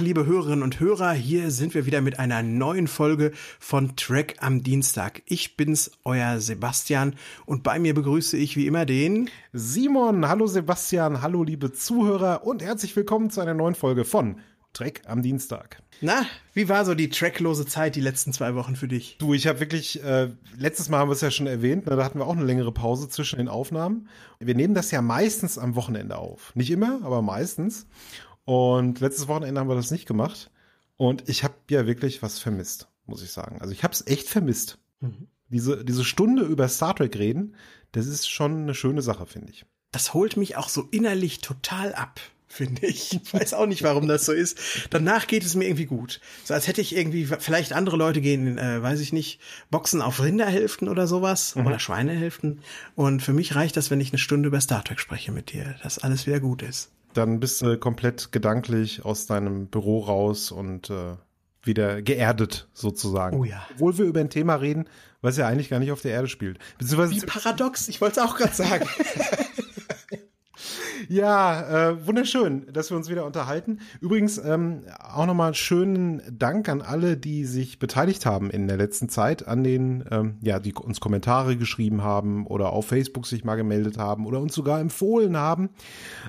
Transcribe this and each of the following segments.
Liebe Hörerinnen und Hörer. Hier sind wir wieder mit einer neuen Folge von Track am Dienstag. Ich bin's, euer Sebastian, und bei mir begrüße ich wie immer den Simon. Hallo Sebastian, hallo liebe Zuhörer und herzlich willkommen zu einer neuen Folge von Track am Dienstag. Na, wie war so die tracklose Zeit die letzten zwei Wochen für dich? Du, ich habe wirklich, äh, letztes Mal haben wir es ja schon erwähnt, ne, da hatten wir auch eine längere Pause zwischen den Aufnahmen. Wir nehmen das ja meistens am Wochenende auf. Nicht immer, aber meistens. Und letztes Wochenende haben wir das nicht gemacht. Und ich habe ja wirklich was vermisst, muss ich sagen. Also ich habe es echt vermisst. Mhm. Diese, diese Stunde über Star Trek reden, das ist schon eine schöne Sache, finde ich. Das holt mich auch so innerlich total ab finde ich. Ich weiß auch nicht, warum das so ist. Danach geht es mir irgendwie gut. So als hätte ich irgendwie, vielleicht andere Leute gehen, äh, weiß ich nicht, Boxen auf Rinderhälften oder sowas mhm. oder Schweinehälften. Und für mich reicht das, wenn ich eine Stunde über Star Trek spreche mit dir, dass alles wieder gut ist dann bist du komplett gedanklich aus deinem Büro raus und äh, wieder geerdet sozusagen. Oh ja. Obwohl wir über ein Thema reden, was ja eigentlich gar nicht auf der Erde spielt. Beziehungsweise Wie paradox, ich wollte es auch gerade sagen. Ja, äh, wunderschön, dass wir uns wieder unterhalten. Übrigens ähm, auch nochmal schönen Dank an alle, die sich beteiligt haben in der letzten Zeit, an den, ähm, ja, die uns Kommentare geschrieben haben oder auf Facebook sich mal gemeldet haben oder uns sogar empfohlen haben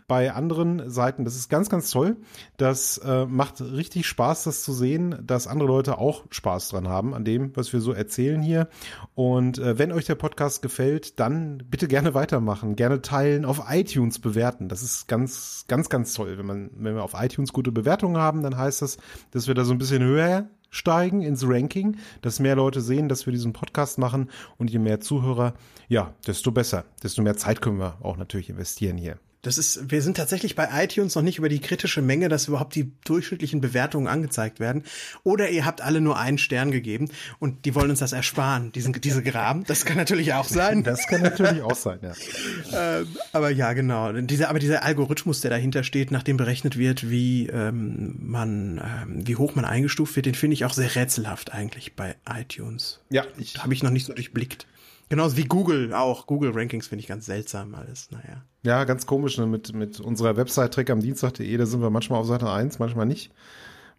bei anderen Seiten. Das ist ganz, ganz toll. Das äh, macht richtig Spaß, das zu sehen, dass andere Leute auch Spaß dran haben an dem, was wir so erzählen hier. Und äh, wenn euch der Podcast gefällt, dann bitte gerne weitermachen, gerne teilen, auf iTunes bewerten bewerten. Das ist ganz, ganz, ganz toll. Wenn man, wenn wir auf iTunes gute Bewertungen haben, dann heißt das, dass wir da so ein bisschen höher steigen ins Ranking, dass mehr Leute sehen, dass wir diesen Podcast machen und je mehr Zuhörer, ja, desto besser, desto mehr Zeit können wir auch natürlich investieren hier. Das ist, wir sind tatsächlich bei iTunes noch nicht über die kritische Menge, dass überhaupt die durchschnittlichen Bewertungen angezeigt werden. Oder ihr habt alle nur einen Stern gegeben und die wollen uns das ersparen, diesen, diese Graben. Das kann natürlich auch sein. Das kann natürlich auch sein, ja. ähm, aber ja, genau. Dieser, aber dieser Algorithmus, der dahinter steht, nachdem berechnet wird, wie ähm, man, ähm, wie hoch man eingestuft wird, den finde ich auch sehr rätselhaft eigentlich bei iTunes. Ja, ich habe ich noch nicht so durchblickt. Genauso wie Google auch. Google Rankings finde ich ganz seltsam alles. Naja. Ja, ganz komisch, ne? Mit, mit unserer Website Trick am Dienstag.de, da sind wir manchmal auf Seite 1, manchmal nicht.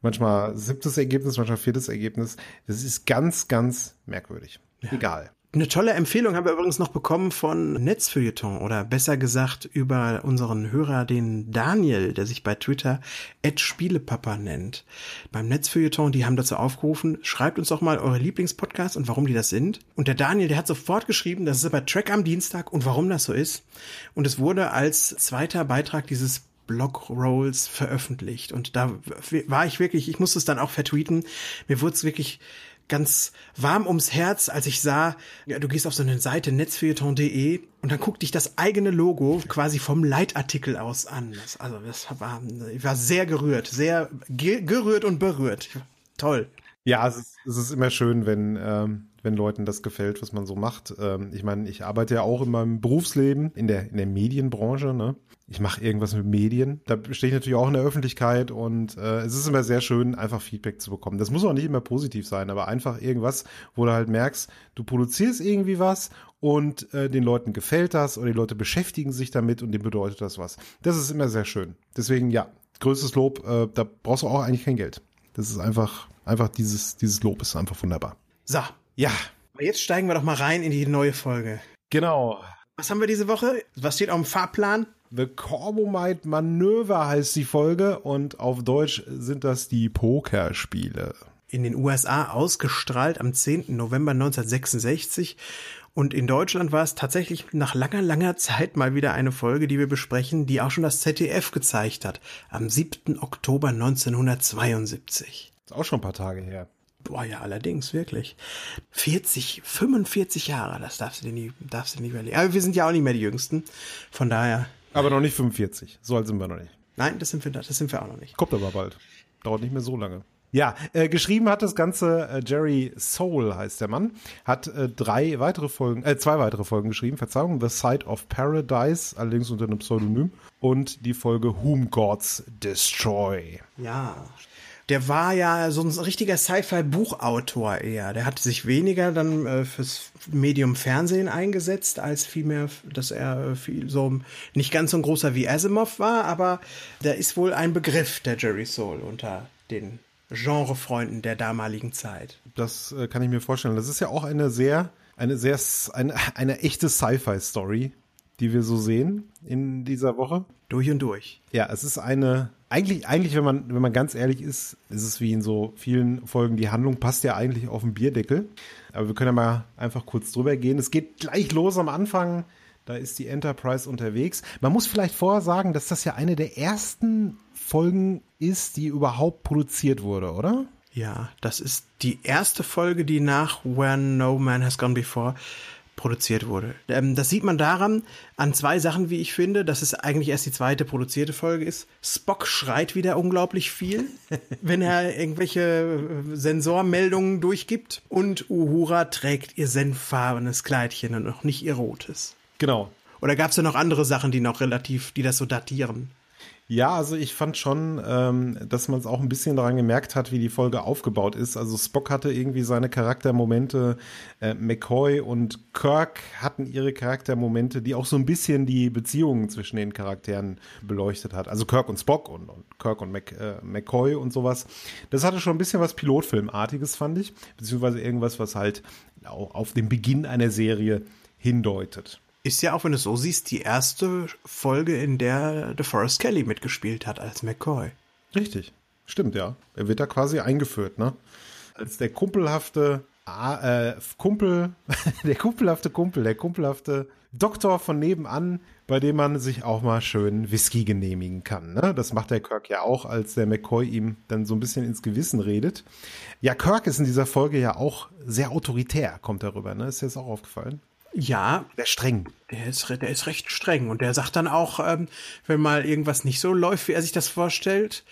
Manchmal siebtes Ergebnis, manchmal viertes Ergebnis. Das ist ganz, ganz merkwürdig. Ja. Egal. Eine tolle Empfehlung haben wir übrigens noch bekommen von Netzfeuilleton oder besser gesagt über unseren Hörer, den Daniel, der sich bei Twitter Spielepapa nennt. Beim Netzfeuilleton, die haben dazu aufgerufen, schreibt uns doch mal eure Lieblingspodcasts und warum die das sind. Und der Daniel, der hat sofort geschrieben, das ist bei Track am Dienstag und warum das so ist. Und es wurde als zweiter Beitrag dieses Blog Rolls veröffentlicht. Und da war ich wirklich, ich musste es dann auch vertweeten. Mir wurde es wirklich ganz warm ums Herz, als ich sah, ja, du gehst auf so eine Seite netzfeuilleton.de und dann guckt dich das eigene Logo quasi vom Leitartikel aus an. Das, also das war, ich war sehr gerührt, sehr ge gerührt und berührt. Toll. Ja, es ist, es ist immer schön, wenn ähm, wenn Leuten das gefällt, was man so macht. Ähm, ich meine, ich arbeite ja auch in meinem Berufsleben in der in der Medienbranche. Ne? ich mache irgendwas mit Medien. Da stehe ich natürlich auch in der Öffentlichkeit und äh, es ist immer sehr schön, einfach Feedback zu bekommen. Das muss auch nicht immer positiv sein, aber einfach irgendwas, wo du halt merkst, du produzierst irgendwie was und äh, den Leuten gefällt das oder die Leute beschäftigen sich damit und dem bedeutet das was. Das ist immer sehr schön. Deswegen ja, größtes Lob, äh, da brauchst du auch eigentlich kein Geld. Das ist einfach, einfach dieses, dieses Lob ist einfach wunderbar. So, ja. Jetzt steigen wir doch mal rein in die neue Folge. Genau. Was haben wir diese Woche? Was steht auf dem Fahrplan? The Corbomite Manöver heißt die Folge und auf Deutsch sind das die Pokerspiele. In den USA ausgestrahlt am 10. November 1966 und in Deutschland war es tatsächlich nach langer, langer Zeit mal wieder eine Folge, die wir besprechen, die auch schon das ZDF gezeigt hat, am 7. Oktober 1972. Ist auch schon ein paar Tage her. Boah, ja, allerdings, wirklich. 40, 45 Jahre, das darfst du dir nie, darfst du nicht überlegen. Aber wir sind ja auch nicht mehr die Jüngsten. Von daher. Aber noch nicht 45. So alt sind wir noch nicht. Nein, das sind wir, das sind wir auch noch nicht. Kommt aber bald. Dauert nicht mehr so lange. Ja, äh, geschrieben hat das Ganze äh, Jerry Soul heißt der Mann, hat äh, drei weitere Folgen, äh, zwei weitere Folgen geschrieben, Verzeihung, The Side of Paradise, allerdings unter einem Pseudonym, und die Folge Whom Gods Destroy. Ja. Der war ja so ein richtiger Sci-Fi-Buchautor eher. Der hat sich weniger dann äh, fürs Medium Fernsehen eingesetzt, als vielmehr, dass er viel so nicht ganz so ein großer wie Asimov war, aber der ist wohl ein Begriff, der Jerry Soul, unter den Genrefreunden der damaligen Zeit. Das äh, kann ich mir vorstellen. Das ist ja auch eine sehr, eine sehr, eine, eine echte Sci-Fi-Story, die wir so sehen in dieser Woche. Durch und durch. Ja, es ist eine, eigentlich, eigentlich, wenn man, wenn man ganz ehrlich ist, ist es wie in so vielen Folgen, die Handlung passt ja eigentlich auf den Bierdeckel. Aber wir können ja mal einfach kurz drüber gehen. Es geht gleich los am Anfang. Da ist die Enterprise unterwegs. Man muss vielleicht vorher sagen, dass das ja eine der ersten Folgen ist, die überhaupt produziert wurde, oder? Ja, das ist die erste Folge, die nach When No Man Has Gone Before produziert wurde. Ähm, das sieht man daran, an zwei Sachen, wie ich finde, dass es eigentlich erst die zweite produzierte Folge ist. Spock schreit wieder unglaublich viel, wenn er irgendwelche äh, Sensormeldungen durchgibt. Und Uhura trägt ihr senffarbenes Kleidchen und noch nicht ihr rotes. Genau. Oder gab es da noch andere Sachen, die noch relativ, die das so datieren? Ja, also ich fand schon, ähm, dass man es auch ein bisschen daran gemerkt hat, wie die Folge aufgebaut ist. Also Spock hatte irgendwie seine Charaktermomente, äh, McCoy und Kirk hatten ihre Charaktermomente, die auch so ein bisschen die Beziehungen zwischen den Charakteren beleuchtet hat. Also Kirk und Spock und, und Kirk und Mac, äh, McCoy und sowas. Das hatte schon ein bisschen was Pilotfilmartiges, fand ich. Beziehungsweise irgendwas, was halt auch auf den Beginn einer Serie hindeutet. Ist ja auch, wenn du es so siehst, die erste Folge, in der DeForest Kelly mitgespielt hat als McCoy. Richtig. Stimmt, ja. Er wird da quasi eingeführt, ne? Als der kumpelhafte äh, Kumpel, der kumpelhafte Kumpel, der kumpelhafte Doktor von nebenan, bei dem man sich auch mal schön Whisky genehmigen kann. Ne? Das macht der Kirk ja auch, als der McCoy ihm dann so ein bisschen ins Gewissen redet. Ja, Kirk ist in dieser Folge ja auch sehr autoritär, kommt darüber. Ne? Ist dir das auch aufgefallen? Ja. Der streng. Der ist, der ist recht streng. Und der sagt dann auch, ähm, wenn mal irgendwas nicht so läuft, wie er sich das vorstellt,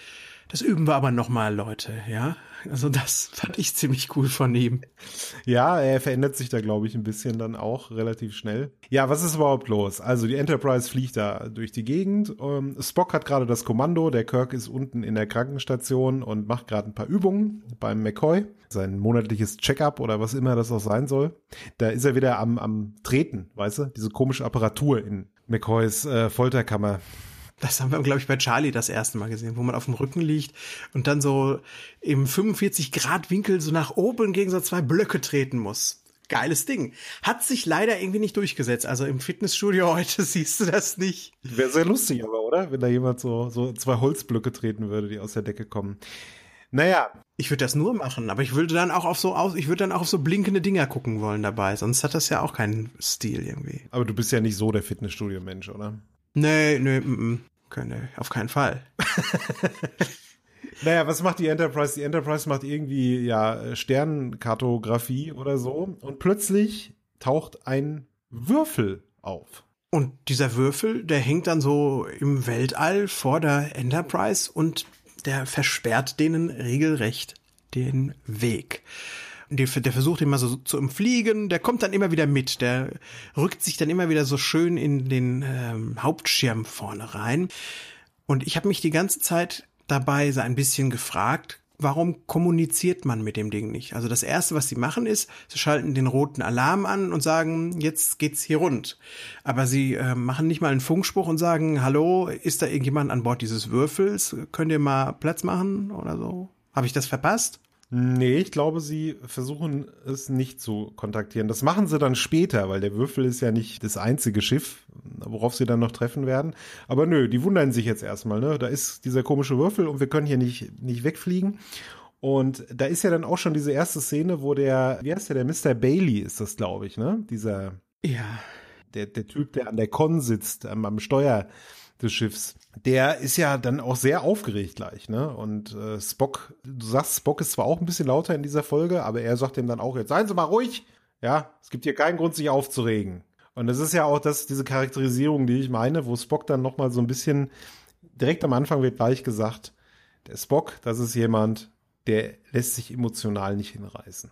das üben wir aber nochmal, Leute, ja. Also das fand ich ziemlich cool von ihm. Ja, er verändert sich da, glaube ich, ein bisschen dann auch relativ schnell. Ja, was ist überhaupt los? Also die Enterprise fliegt da durch die Gegend. Ähm, Spock hat gerade das Kommando, der Kirk ist unten in der Krankenstation und macht gerade ein paar Übungen beim McCoy. Sein monatliches Checkup oder was immer das auch sein soll. Da ist er wieder am, am Treten, weißt du? Diese komische Apparatur in McCoys äh, Folterkammer. Das haben wir, glaube ich, bei Charlie das erste Mal gesehen, wo man auf dem Rücken liegt und dann so im 45 Grad Winkel so nach oben gegen so zwei Blöcke treten muss. Geiles Ding. Hat sich leider irgendwie nicht durchgesetzt. Also im Fitnessstudio heute siehst du das nicht. Wäre sehr lustig aber, oder? Wenn da jemand so, so zwei Holzblöcke treten würde, die aus der Decke kommen. Naja. Ich würde das nur machen, aber ich würde dann auch auf so aus, ich würde dann auch auf so blinkende Dinger gucken wollen dabei, sonst hat das ja auch keinen Stil irgendwie. Aber du bist ja nicht so der Fitnessstudio-Mensch, oder? Nee, nee, m -m. Keine, auf keinen Fall. naja, was macht die Enterprise? Die Enterprise macht irgendwie, ja, Sternkartografie oder so. Und plötzlich taucht ein Würfel auf. Und dieser Würfel, der hängt dann so im Weltall vor der Enterprise und der versperrt denen regelrecht den Weg der, der versucht immer so zu umfliegen, der kommt dann immer wieder mit, der rückt sich dann immer wieder so schön in den ähm, Hauptschirm vorne rein. Und ich habe mich die ganze Zeit dabei so ein bisschen gefragt, warum kommuniziert man mit dem Ding nicht? Also das erste, was sie machen, ist, sie schalten den roten Alarm an und sagen, jetzt geht's hier rund. Aber sie äh, machen nicht mal einen Funkspruch und sagen, hallo, ist da irgendjemand an Bord dieses Würfels? Könnt ihr mal Platz machen oder so? Habe ich das verpasst? Nee, ich glaube, sie versuchen es nicht zu kontaktieren. Das machen sie dann später, weil der Würfel ist ja nicht das einzige Schiff, worauf sie dann noch treffen werden. Aber nö, die wundern sich jetzt erstmal, ne? Da ist dieser komische Würfel und wir können hier nicht, nicht wegfliegen. Und da ist ja dann auch schon diese erste Szene, wo der, wie heißt der, der Mr. Bailey ist das, glaube ich, ne? Dieser. Ja. Der, der Typ, der an der Con sitzt, am, am Steuer des Schiffs. Der ist ja dann auch sehr aufgeregt gleich, ne? Und äh, Spock, du sagst, Spock ist zwar auch ein bisschen lauter in dieser Folge, aber er sagt ihm dann auch, jetzt seien Sie mal ruhig. Ja, es gibt hier keinen Grund, sich aufzuregen. Und das ist ja auch das, diese Charakterisierung, die ich meine, wo Spock dann nochmal so ein bisschen, direkt am Anfang wird gleich gesagt, der Spock, das ist jemand, der lässt sich emotional nicht hinreißen.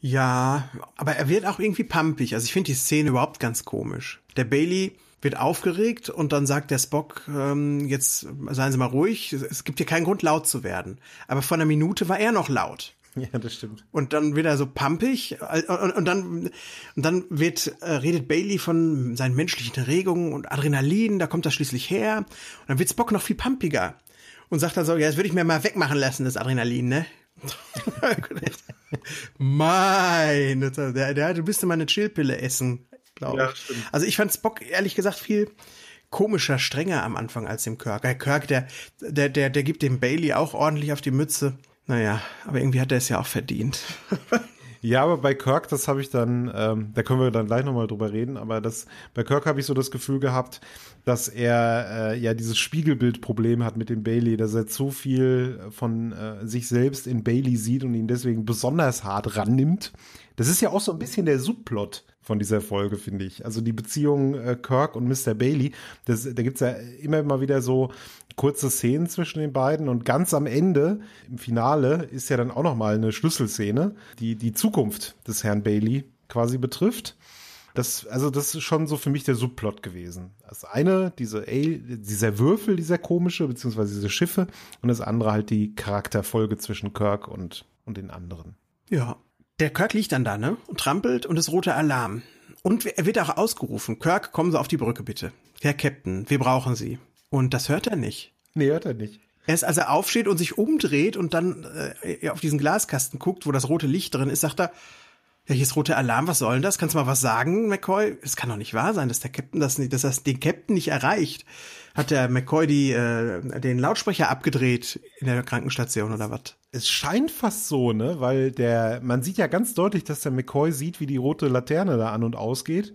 Ja, aber er wird auch irgendwie pampig. Also ich finde die Szene überhaupt ganz komisch. Der Bailey wird aufgeregt und dann sagt der Spock, ähm, jetzt seien Sie mal ruhig, es gibt hier keinen Grund laut zu werden. Aber vor einer Minute war er noch laut. Ja, das stimmt. Und dann wird er so pampig und, und, und dann und dann wird äh, redet Bailey von seinen menschlichen Regungen und Adrenalin, da kommt das schließlich her. Und dann wird Spock noch viel pampiger und sagt dann so, ja, das würde ich mir mal wegmachen lassen, das Adrenalin, ne? Meine, der, der, du müsste mal eine Chillpille essen, glaube ja, ich. Stimmt. Also ich fand Spock ehrlich gesagt viel komischer, strenger am Anfang als dem Kirk. Der Kirk, der, der, der, der gibt dem Bailey auch ordentlich auf die Mütze. Naja, aber irgendwie hat er es ja auch verdient. Ja, aber bei Kirk, das habe ich dann, ähm, da können wir dann gleich nochmal drüber reden, aber das, bei Kirk habe ich so das Gefühl gehabt, dass er äh, ja dieses Spiegelbildproblem hat mit dem Bailey, dass er zu viel von äh, sich selbst in Bailey sieht und ihn deswegen besonders hart rannimmt. Das ist ja auch so ein bisschen der Subplot von dieser Folge, finde ich. Also die Beziehung äh, Kirk und Mr. Bailey, das, da gibt's ja immer mal wieder so kurze Szenen zwischen den beiden und ganz am Ende, im Finale, ist ja dann auch noch mal eine Schlüsselszene, die die Zukunft des Herrn Bailey quasi betrifft. Das, also das ist schon so für mich der Subplot gewesen. Das eine, diese, ey, dieser Würfel, dieser komische, beziehungsweise diese Schiffe und das andere halt die Charakterfolge zwischen Kirk und, und den anderen. Ja, der Kirk liegt dann da, ne? Und trampelt und das rote Alarm. Und er wird auch ausgerufen. Kirk, kommen Sie auf die Brücke bitte. Herr Captain, wir brauchen Sie. Und das hört er nicht. Nee, hört er nicht. Erst als er aufsteht und sich umdreht und dann äh, auf diesen Glaskasten guckt, wo das rote Licht drin ist, sagt er, ja, hier ist roter Alarm, was soll denn das? Kannst du mal was sagen, McCoy? Es kann doch nicht wahr sein, dass der Captain das nicht, dass das den Captain nicht erreicht. Hat der McCoy die, äh, den Lautsprecher abgedreht in der Krankenstation oder was? Es scheint fast so, ne? Weil der, man sieht ja ganz deutlich, dass der McCoy sieht, wie die rote Laterne da an und ausgeht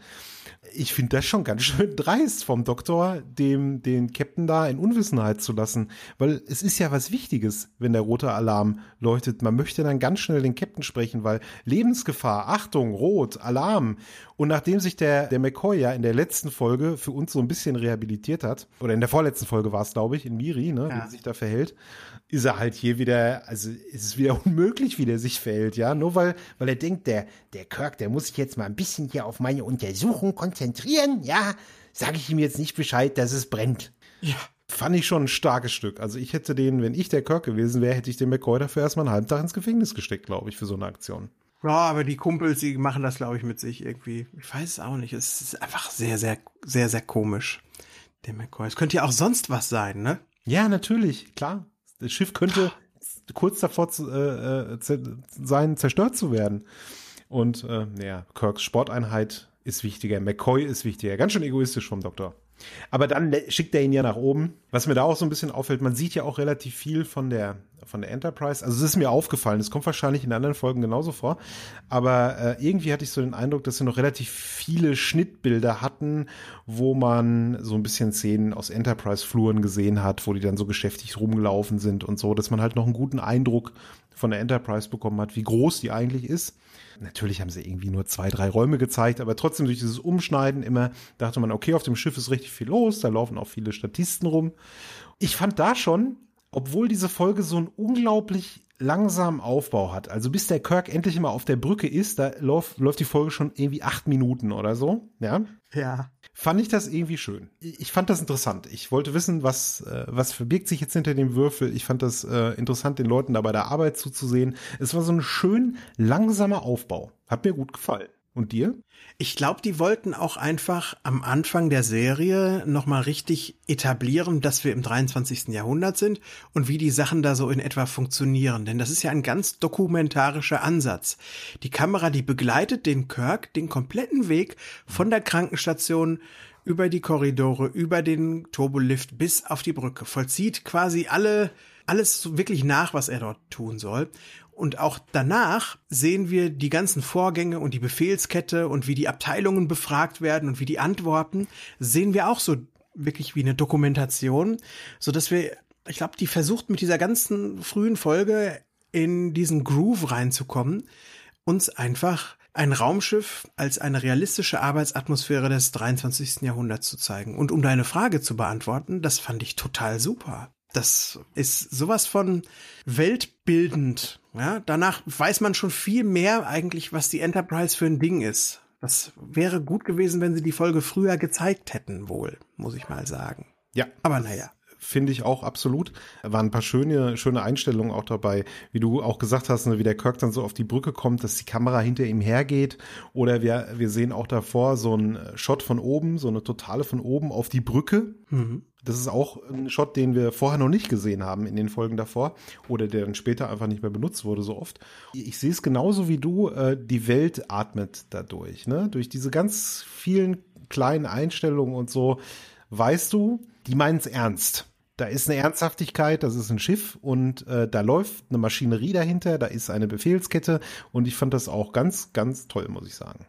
ich finde das schon ganz schön dreist vom Doktor, dem den Captain da in Unwissenheit zu lassen, weil es ist ja was Wichtiges, wenn der rote Alarm leuchtet. Man möchte dann ganz schnell den Captain sprechen, weil Lebensgefahr, Achtung, rot, Alarm. Und nachdem sich der der McCoy ja in der letzten Folge für uns so ein bisschen rehabilitiert hat, oder in der vorletzten Folge war es, glaube ich, in Miri, ne, ja. wie er sich da verhält, ist er halt hier wieder, also ist es wieder unmöglich, wie der sich verhält, ja, nur weil, weil er denkt, der, der Kirk, der muss sich jetzt mal ein bisschen hier auf meine Untersuchung konzentrieren, ja, sage ich ihm jetzt nicht Bescheid, dass es brennt. Ja. Fand ich schon ein starkes Stück. Also ich hätte den, wenn ich der Kirk gewesen wäre, hätte ich den McCoy dafür erstmal einen halben Tag ins Gefängnis gesteckt, glaube ich, für so eine Aktion. Ja, aber die Kumpels, die machen das, glaube ich, mit sich irgendwie. Ich weiß es auch nicht. Es ist einfach sehr, sehr, sehr, sehr komisch. Der McCoy. Es könnte ja auch sonst was sein, ne? Ja, natürlich, klar. Das Schiff könnte kurz davor zu, äh, äh sein, zerstört zu werden. Und äh, ja, Kirks Sporteinheit ist wichtiger, McCoy ist wichtiger. Ganz schön egoistisch vom Doktor. Aber dann schickt er ihn ja nach oben. Was mir da auch so ein bisschen auffällt, man sieht ja auch relativ viel von der von der Enterprise. Also es ist mir aufgefallen, es kommt wahrscheinlich in anderen Folgen genauso vor. Aber äh, irgendwie hatte ich so den Eindruck, dass sie noch relativ viele Schnittbilder hatten, wo man so ein bisschen Szenen aus Enterprise-Fluren gesehen hat, wo die dann so geschäftig rumgelaufen sind und so, dass man halt noch einen guten Eindruck von der Enterprise bekommen hat, wie groß die eigentlich ist. Natürlich haben sie irgendwie nur zwei, drei Räume gezeigt, aber trotzdem durch dieses Umschneiden immer dachte man, okay, auf dem Schiff ist richtig viel los, da laufen auch viele Statisten rum. Ich fand da schon, obwohl diese Folge so einen unglaublich langsamen Aufbau hat, also bis der Kirk endlich mal auf der Brücke ist, da läuft, läuft die Folge schon irgendwie acht Minuten oder so, ja. Ja. Fand ich das irgendwie schön. Ich fand das interessant. Ich wollte wissen, was, äh, was verbirgt sich jetzt hinter dem Würfel. Ich fand das äh, interessant, den Leuten da bei der Arbeit zuzusehen. Es war so ein schön langsamer Aufbau. Hat mir gut gefallen. Und dir? Ich glaube, die wollten auch einfach am Anfang der Serie nochmal richtig etablieren, dass wir im 23. Jahrhundert sind und wie die Sachen da so in etwa funktionieren. Denn das ist ja ein ganz dokumentarischer Ansatz. Die Kamera, die begleitet den Kirk den kompletten Weg von der Krankenstation über die Korridore, über den Turbolift bis auf die Brücke, vollzieht quasi alle alles wirklich nach, was er dort tun soll. Und auch danach sehen wir die ganzen Vorgänge und die Befehlskette und wie die Abteilungen befragt werden und wie die antworten, sehen wir auch so wirklich wie eine Dokumentation, so dass wir, ich glaube, die versucht mit dieser ganzen frühen Folge in diesen Groove reinzukommen, uns einfach ein Raumschiff als eine realistische Arbeitsatmosphäre des 23. Jahrhunderts zu zeigen. Und um deine Frage zu beantworten, das fand ich total super. Das ist sowas von weltbildend. Ja, danach weiß man schon viel mehr eigentlich, was die Enterprise für ein Ding ist. Das wäre gut gewesen, wenn sie die Folge früher gezeigt hätten, wohl, muss ich mal sagen. Ja. Aber naja finde ich auch absolut. Da waren ein paar schöne, schöne Einstellungen auch dabei, wie du auch gesagt hast, ne, wie der Kirk dann so auf die Brücke kommt, dass die Kamera hinter ihm hergeht. Oder wir, wir sehen auch davor so einen Shot von oben, so eine totale von oben auf die Brücke. Mhm. Das ist auch ein Shot, den wir vorher noch nicht gesehen haben in den Folgen davor oder der dann später einfach nicht mehr benutzt wurde so oft. Ich sehe es genauso wie du, äh, die Welt atmet dadurch, ne? Durch diese ganz vielen kleinen Einstellungen und so, weißt du, die meinen es ernst. Da ist eine Ernsthaftigkeit, das ist ein Schiff und äh, da läuft eine Maschinerie dahinter, da ist eine Befehlskette und ich fand das auch ganz, ganz toll, muss ich sagen.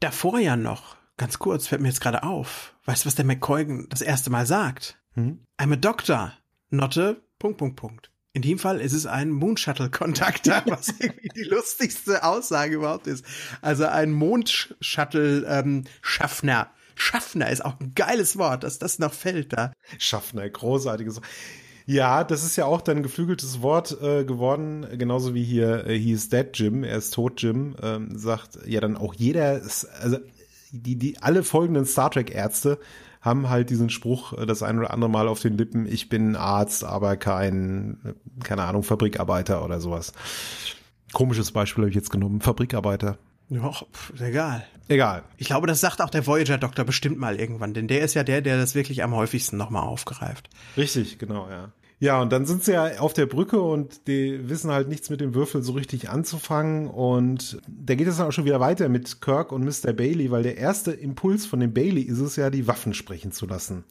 Davor ja noch, ganz kurz, fällt mir jetzt gerade auf. Weißt du, was der McCoy das erste Mal sagt? Hm? I'm a doctor, not a Punkt, Punkt, Punkt. In dem Fall ist es ein Moonshuttle-Kontakter, was irgendwie die lustigste Aussage überhaupt ist. Also ein Mondshuttle-Schaffner. Schaffner ist auch ein geiles Wort, dass das noch fällt da. Schaffner, großartiges. Ja, das ist ja auch dann geflügeltes Wort äh, geworden, genauso wie hier, äh, he is dead Jim, er ist tot Jim, ähm, sagt ja dann auch jeder, also die, die alle folgenden Star Trek Ärzte haben halt diesen Spruch äh, das ein oder andere Mal auf den Lippen, ich bin Arzt, aber kein, keine Ahnung, Fabrikarbeiter oder sowas. Komisches Beispiel habe ich jetzt genommen, Fabrikarbeiter. Ja, egal. Egal. Ich glaube, das sagt auch der Voyager-Doktor bestimmt mal irgendwann, denn der ist ja der, der das wirklich am häufigsten nochmal aufgreift. Richtig, genau, ja. Ja, und dann sind sie ja auf der Brücke und die wissen halt nichts mit dem Würfel so richtig anzufangen. Und da geht es dann auch schon wieder weiter mit Kirk und Mr. Bailey, weil der erste Impuls von dem Bailey ist es ja, die Waffen sprechen zu lassen.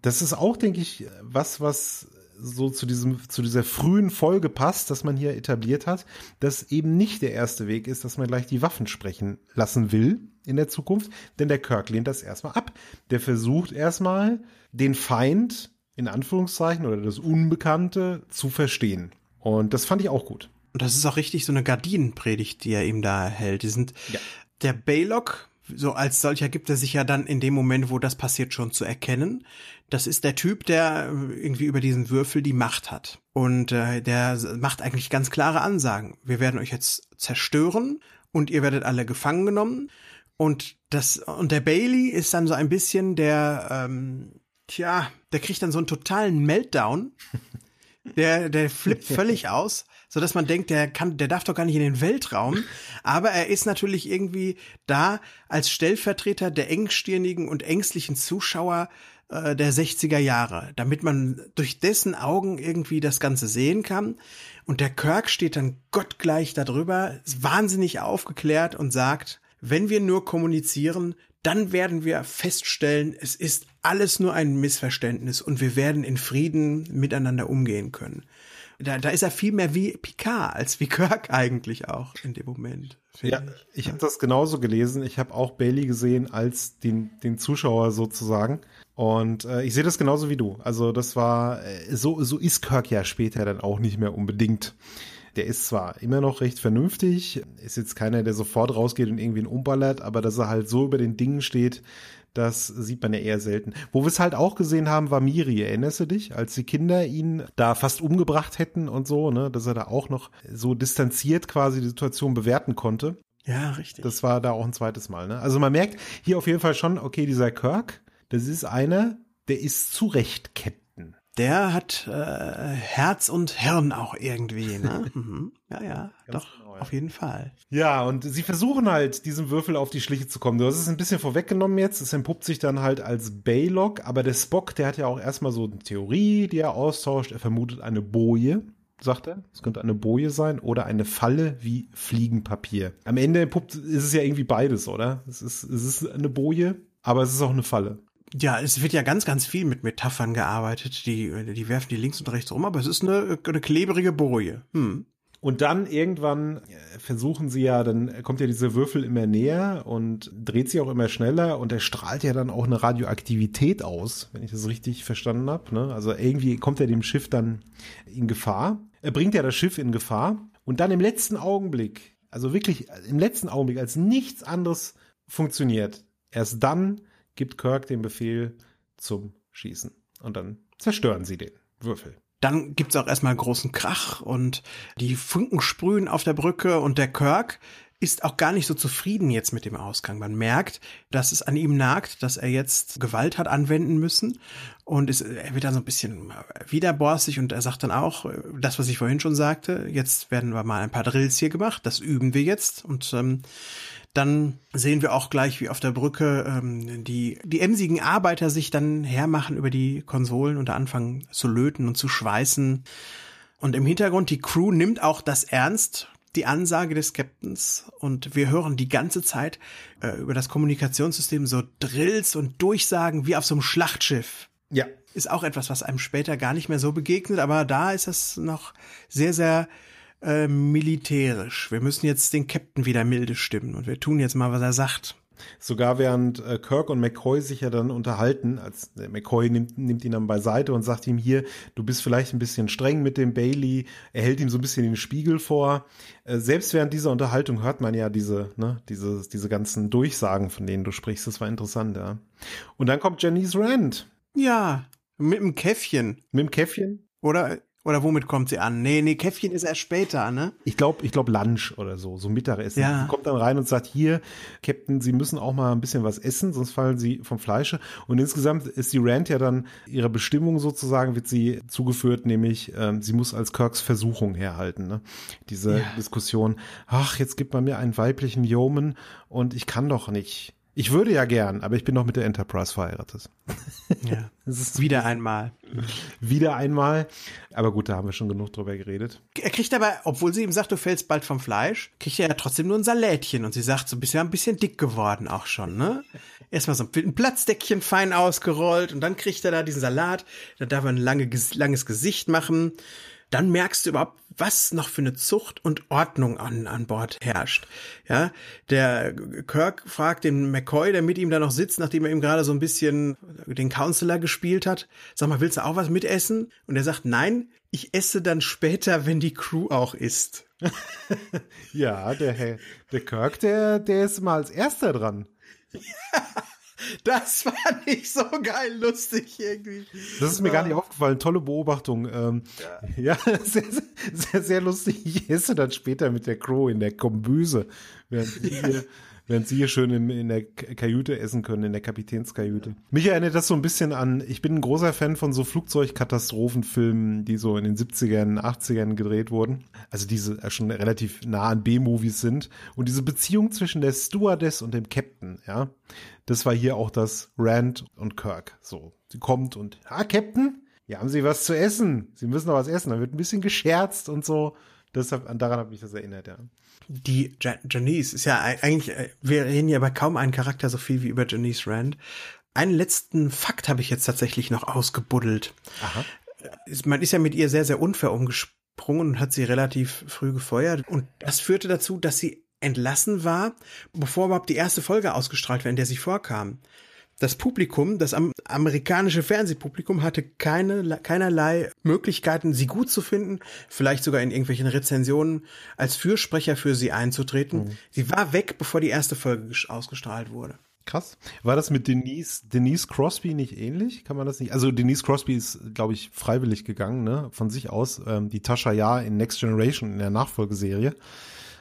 Das ist auch, denke ich, was, was so zu diesem, zu dieser frühen Folge passt, dass man hier etabliert hat, dass eben nicht der erste Weg ist, dass man gleich die Waffen sprechen lassen will in der Zukunft, denn der Kirk lehnt das erstmal ab. Der versucht erstmal, den Feind, in Anführungszeichen, oder das Unbekannte zu verstehen. Und das fand ich auch gut. Und das ist auch richtig so eine Gardinenpredigt, die er ihm da hält. Die sind, ja. der Baylock, so als solcher gibt er sich ja dann in dem Moment, wo das passiert, schon zu erkennen das ist der Typ, der irgendwie über diesen Würfel die Macht hat. Und äh, der macht eigentlich ganz klare Ansagen. Wir werden euch jetzt zerstören und ihr werdet alle gefangen genommen. Und das, und der Bailey ist dann so ein bisschen der, ähm, tja, der kriegt dann so einen totalen Meltdown. Der, der flippt völlig aus, so dass man denkt, der kann, der darf doch gar nicht in den Weltraum. Aber er ist natürlich irgendwie da als Stellvertreter der engstirnigen und ängstlichen Zuschauer äh, der 60er Jahre, damit man durch dessen Augen irgendwie das Ganze sehen kann. Und der Kirk steht dann gottgleich darüber, ist wahnsinnig aufgeklärt und sagt, wenn wir nur kommunizieren, dann werden wir feststellen, es ist alles nur ein Missverständnis und wir werden in Frieden miteinander umgehen können. Da, da ist er viel mehr wie Picard als wie Kirk eigentlich auch in dem Moment. Ja, ich, ich habe das genauso gelesen. Ich habe auch Bailey gesehen als den, den Zuschauer sozusagen. Und äh, ich sehe das genauso wie du. Also das war, äh, so, so ist Kirk ja später dann auch nicht mehr unbedingt. Der ist zwar immer noch recht vernünftig, ist jetzt keiner, der sofort rausgeht und irgendwie umballert, aber dass er halt so über den Dingen steht, das sieht man ja eher selten. Wo wir es halt auch gesehen haben, war Miri, erinnerst du dich? Als die Kinder ihn da fast umgebracht hätten und so, ne, dass er da auch noch so distanziert quasi die Situation bewerten konnte. Ja, richtig. Das war da auch ein zweites Mal, ne? Also man merkt hier auf jeden Fall schon, okay, dieser Kirk, das ist einer, der ist zurechtketten. Der hat äh, Herz und Hirn auch irgendwie, ne? mhm. Ja, ja, Ganz doch, genau, ja. auf jeden Fall. Ja, und sie versuchen halt, diesem Würfel auf die Schliche zu kommen. Du hast es ein bisschen vorweggenommen jetzt. Es entpuppt sich dann halt als Baylock, aber der Spock, der hat ja auch erstmal so eine Theorie, die er austauscht. Er vermutet eine Boje sagt er. Es könnte eine Boje sein oder eine Falle wie Fliegenpapier. Am Ende ist es ja irgendwie beides, oder? Es ist, es ist eine Boje, aber es ist auch eine Falle. Ja, es wird ja ganz, ganz viel mit Metaphern gearbeitet. Die, die werfen die links und rechts rum, aber es ist eine, eine klebrige Boje. Hm. Und dann irgendwann versuchen sie ja, dann kommt ja dieser Würfel immer näher und dreht sich auch immer schneller und er strahlt ja dann auch eine Radioaktivität aus, wenn ich das richtig verstanden habe. Ne? Also irgendwie kommt er dem Schiff dann in Gefahr. Er bringt ja das Schiff in Gefahr und dann im letzten Augenblick, also wirklich im letzten Augenblick, als nichts anderes funktioniert, erst dann gibt Kirk den Befehl zum Schießen und dann zerstören sie den Würfel. Dann gibt's auch erstmal großen Krach und die Funken sprühen auf der Brücke und der Kirk ist auch gar nicht so zufrieden jetzt mit dem Ausgang. Man merkt, dass es an ihm nagt, dass er jetzt Gewalt hat anwenden müssen und es, er wird dann so ein bisschen widerborstig und er sagt dann auch, das, was ich vorhin schon sagte, jetzt werden wir mal ein paar Drills hier gemacht, das üben wir jetzt und ähm, dann sehen wir auch gleich, wie auf der Brücke ähm, die, die emsigen Arbeiter sich dann hermachen über die Konsolen und da anfangen zu löten und zu schweißen. Und im Hintergrund, die Crew nimmt auch das ernst, die Ansage des Captains. Und wir hören die ganze Zeit äh, über das Kommunikationssystem so Drills und Durchsagen wie auf so einem Schlachtschiff. Ja. Ist auch etwas, was einem später gar nicht mehr so begegnet, aber da ist es noch sehr, sehr äh, militärisch. Wir müssen jetzt den Captain wieder milde stimmen und wir tun jetzt mal, was er sagt. Sogar während äh, Kirk und McCoy sich ja dann unterhalten, als äh, McCoy nimmt, nimmt ihn dann beiseite und sagt ihm hier, du bist vielleicht ein bisschen streng mit dem Bailey, er hält ihm so ein bisschen den Spiegel vor. Äh, selbst während dieser Unterhaltung hört man ja diese, ne, diese, diese ganzen Durchsagen, von denen du sprichst. Das war interessant, ja. Und dann kommt Janice Rand. Ja, mit dem Käffchen. Mit dem Käffchen? Oder oder womit kommt sie an? Nee, nee, Käffchen ist erst später, ne? Ich glaube, ich glaube Lunch oder so, so Mittagessen. Ja. Sie kommt dann rein und sagt, hier, Captain, Sie müssen auch mal ein bisschen was essen, sonst fallen Sie vom Fleische. Und insgesamt ist die Rand ja dann ihrer Bestimmung sozusagen, wird sie zugeführt, nämlich ähm, sie muss als Kirks Versuchung herhalten. Ne? Diese ja. Diskussion, ach, jetzt gibt man mir einen weiblichen Yeoman und ich kann doch nicht. Ich würde ja gern, aber ich bin noch mit der Enterprise verheiratet. Ja. Das ist wieder einmal. Wieder einmal. Aber gut, da haben wir schon genug drüber geredet. Er kriegt aber, obwohl sie ihm sagt, du fällst bald vom Fleisch, kriegt er ja trotzdem nur ein Salätchen. Und sie sagt, so bist ja ein bisschen dick geworden auch schon, ne? Erstmal so ein Platzdeckchen fein ausgerollt und dann kriegt er da diesen Salat. Da darf er ein lange, langes Gesicht machen dann merkst du überhaupt, was noch für eine Zucht und Ordnung an, an Bord herrscht. Ja, der Kirk fragt den McCoy, der mit ihm da noch sitzt, nachdem er ihm gerade so ein bisschen den Counselor gespielt hat, sag mal, willst du auch was mitessen? Und er sagt, nein, ich esse dann später, wenn die Crew auch isst. ja, der, der Kirk, der, der ist mal als erster dran. Ja. Das war nicht so geil lustig irgendwie. Das ist mir gar nicht aufgefallen. Tolle Beobachtung. Ähm, ja, ja sehr, sehr, sehr lustig. Ich esse dann später mit der Crow in der Kombüse, während hier während sie hier schön in, in der Kajüte essen können, in der Kapitänskajüte. Mich erinnert das so ein bisschen an, ich bin ein großer Fan von so Flugzeugkatastrophenfilmen, die so in den 70ern, 80ern gedreht wurden. Also diese äh, schon relativ nah an B-Movies sind. Und diese Beziehung zwischen der Stewardess und dem Captain, ja, das war hier auch das Rand und Kirk. So, sie kommt und, ah, Captain, hier haben Sie was zu essen. Sie müssen noch was essen. Da wird ein bisschen gescherzt und so. Deshalb, daran habe ich das erinnert, ja die Janice ist ja eigentlich, äh, wir reden ja bei kaum einen Charakter so viel wie über Janice Rand. Einen letzten Fakt habe ich jetzt tatsächlich noch ausgebuddelt. Aha. Man ist ja mit ihr sehr, sehr unfair umgesprungen und hat sie relativ früh gefeuert. Und das führte dazu, dass sie entlassen war, bevor überhaupt die erste Folge ausgestrahlt war, in der sie vorkam das Publikum, das amerikanische Fernsehpublikum hatte keine, keinerlei Möglichkeiten, sie gut zu finden, vielleicht sogar in irgendwelchen Rezensionen als Fürsprecher für sie einzutreten. Mhm. Sie war weg, bevor die erste Folge ausgestrahlt wurde. Krass. War das mit Denise, Denise Crosby nicht ähnlich? Kann man das nicht? Also Denise Crosby ist, glaube ich, freiwillig gegangen, ne? Von sich aus. Ähm, die Tascha Ja in Next Generation in der Nachfolgeserie.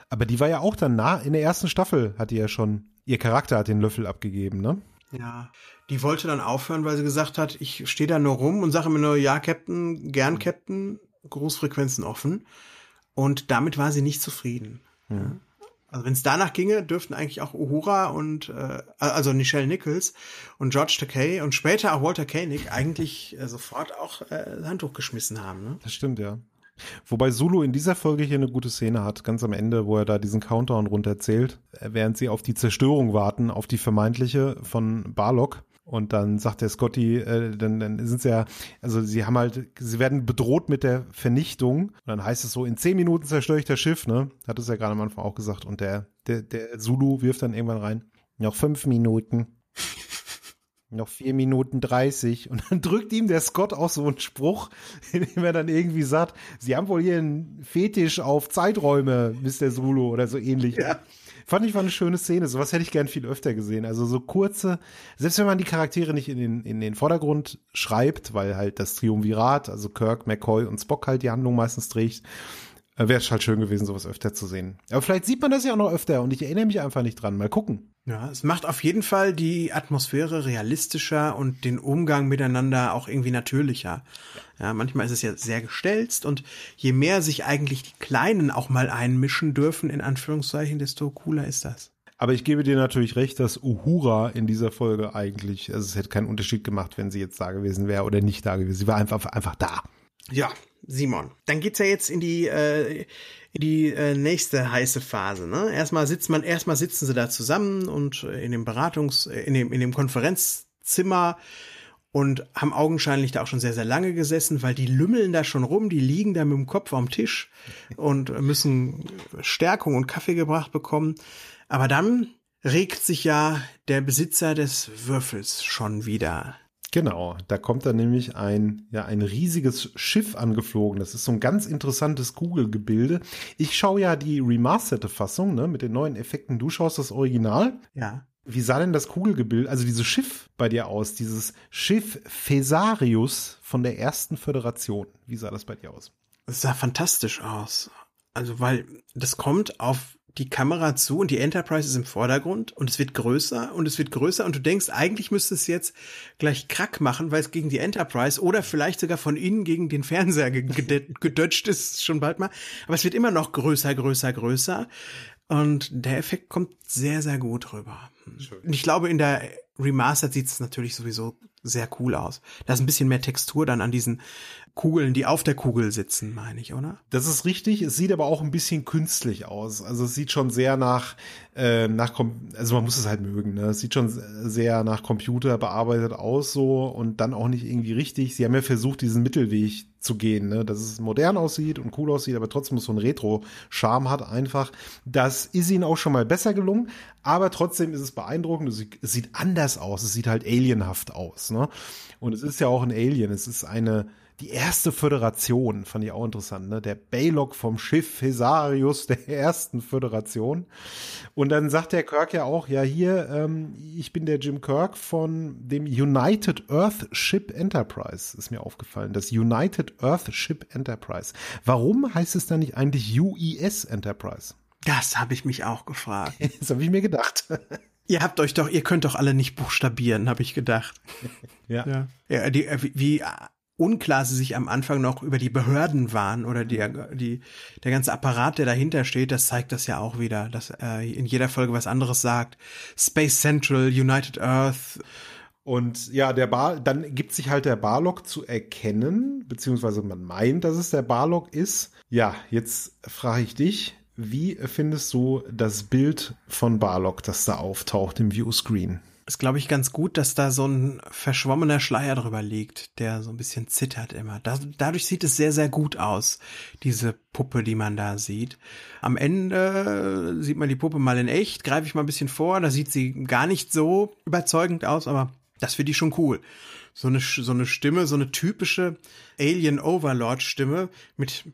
Aber die war ja auch dann nah, in der ersten Staffel hat die ja schon, ihr Charakter hat den Löffel abgegeben, ne? Ja, die wollte dann aufhören, weil sie gesagt hat, ich stehe da nur rum und sage mir nur, ja, Captain, gern Captain, Großfrequenzen offen. Und damit war sie nicht zufrieden. Mhm. Also wenn es danach ginge, dürften eigentlich auch Uhura und äh, also Nichelle Nichols und George Takei und später auch Walter Koenig eigentlich äh, sofort auch äh, Handtuch geschmissen haben. Ne? Das stimmt, ja. Wobei Zulu in dieser Folge hier eine gute Szene hat, ganz am Ende, wo er da diesen Countdown runterzählt, während sie auf die Zerstörung warten, auf die vermeintliche von Barlock. Und dann sagt der Scotty, äh, dann, dann sind sie ja, also sie haben halt, sie werden bedroht mit der Vernichtung. Und dann heißt es so, in zehn Minuten zerstöre ich das Schiff, ne? Hat es ja gerade am Anfang auch gesagt. Und der, der, der Zulu wirft dann irgendwann rein. Noch fünf Minuten. Noch vier Minuten dreißig. Und dann drückt ihm der Scott auch so einen Spruch, in dem er dann irgendwie sagt, sie haben wohl hier einen Fetisch auf Zeiträume, Mr. Zulu oder so ähnlich. Ja. Fand ich war eine schöne Szene. Sowas hätte ich gern viel öfter gesehen. Also so kurze, selbst wenn man die Charaktere nicht in den, in den Vordergrund schreibt, weil halt das Triumvirat, also Kirk, McCoy und Spock halt die Handlung meistens trägt, äh, wäre es halt schön gewesen, sowas öfter zu sehen. Aber vielleicht sieht man das ja auch noch öfter und ich erinnere mich einfach nicht dran. Mal gucken. Ja, es macht auf jeden Fall die Atmosphäre realistischer und den Umgang miteinander auch irgendwie natürlicher. Ja. ja, manchmal ist es ja sehr gestelzt und je mehr sich eigentlich die Kleinen auch mal einmischen dürfen, in Anführungszeichen, desto cooler ist das. Aber ich gebe dir natürlich recht, dass Uhura in dieser Folge eigentlich, also es hätte keinen Unterschied gemacht, wenn sie jetzt da gewesen wäre oder nicht da gewesen. Sie war einfach, einfach da. Ja, Simon. Dann geht's ja jetzt in die äh, die äh, nächste heiße Phase. Ne? Erstmal sitzt man, erstmal sitzen sie da zusammen und äh, in dem Beratungs, äh, in dem in dem Konferenzzimmer und haben augenscheinlich da auch schon sehr sehr lange gesessen, weil die lümmeln da schon rum, die liegen da mit dem Kopf am Tisch und müssen Stärkung und Kaffee gebracht bekommen. Aber dann regt sich ja der Besitzer des Würfels schon wieder. Genau, da kommt dann nämlich ein, ja, ein riesiges Schiff angeflogen. Das ist so ein ganz interessantes Kugelgebilde. Ich schaue ja die remasterte Fassung, ne, mit den neuen Effekten. Du schaust das Original. Ja. Wie sah denn das Kugelgebilde, also dieses Schiff bei dir aus? Dieses Schiff Fesarius von der ersten Föderation. Wie sah das bei dir aus? Es sah fantastisch aus. Also, weil das kommt auf die Kamera zu und die Enterprise ist im Vordergrund und es wird größer und es wird größer und du denkst, eigentlich müsste es jetzt gleich Krack machen, weil es gegen die Enterprise oder vielleicht sogar von innen gegen den Fernseher gedutscht ist schon bald mal. Aber es wird immer noch größer, größer, größer und der Effekt kommt sehr, sehr gut rüber. Schön. Ich glaube, in der Remastered sieht es natürlich sowieso sehr cool aus. Da ist ein bisschen mehr Textur dann an diesen Kugeln, die auf der Kugel sitzen, meine ich, oder? Das ist richtig. Es sieht aber auch ein bisschen künstlich aus. Also es sieht schon sehr nach, äh, nach, also man muss es halt mögen. Ne? Es sieht schon sehr nach Computer bearbeitet aus so und dann auch nicht irgendwie richtig. Sie haben ja versucht, diesen Mittelweg zu gehen, ne? dass es modern aussieht und cool aussieht, aber trotzdem so ein Retro-Charme hat einfach. Das ist ihnen auch schon mal besser gelungen, aber trotzdem ist es beeindruckend. Es sieht anders aus. Es sieht halt alienhaft aus. Ne? Und es ist ja auch ein Alien. Es ist eine die erste Föderation, fand ich auch interessant, ne? Der Baylock vom Schiff Hesarius der ersten Föderation. Und dann sagt der Kirk ja auch, ja hier, ähm, ich bin der Jim Kirk von dem United Earth Ship Enterprise, ist mir aufgefallen. Das United Earth Ship Enterprise. Warum heißt es dann nicht eigentlich UES Enterprise? Das habe ich mich auch gefragt. das habe ich mir gedacht. Ihr habt euch doch, ihr könnt doch alle nicht buchstabieren, habe ich gedacht. ja. ja. ja die, äh, wie unklar sie sich am Anfang noch über die Behörden waren oder die, die, der ganze Apparat, der dahinter steht, das zeigt das ja auch wieder, dass er in jeder Folge was anderes sagt. Space Central, United Earth. Und ja, der Bar, dann gibt sich halt der Barlock zu erkennen, beziehungsweise man meint, dass es der Barlock ist. Ja, jetzt frage ich dich, wie findest du das Bild von Barlock, das da auftaucht im Viewscreen? Ist, glaube ich, ganz gut, dass da so ein verschwommener Schleier drüber liegt, der so ein bisschen zittert immer. Da, dadurch sieht es sehr, sehr gut aus, diese Puppe, die man da sieht. Am Ende sieht man die Puppe mal in echt, greife ich mal ein bisschen vor, da sieht sie gar nicht so überzeugend aus, aber das finde ich schon cool. So eine, so eine Stimme, so eine typische Alien Overlord Stimme mit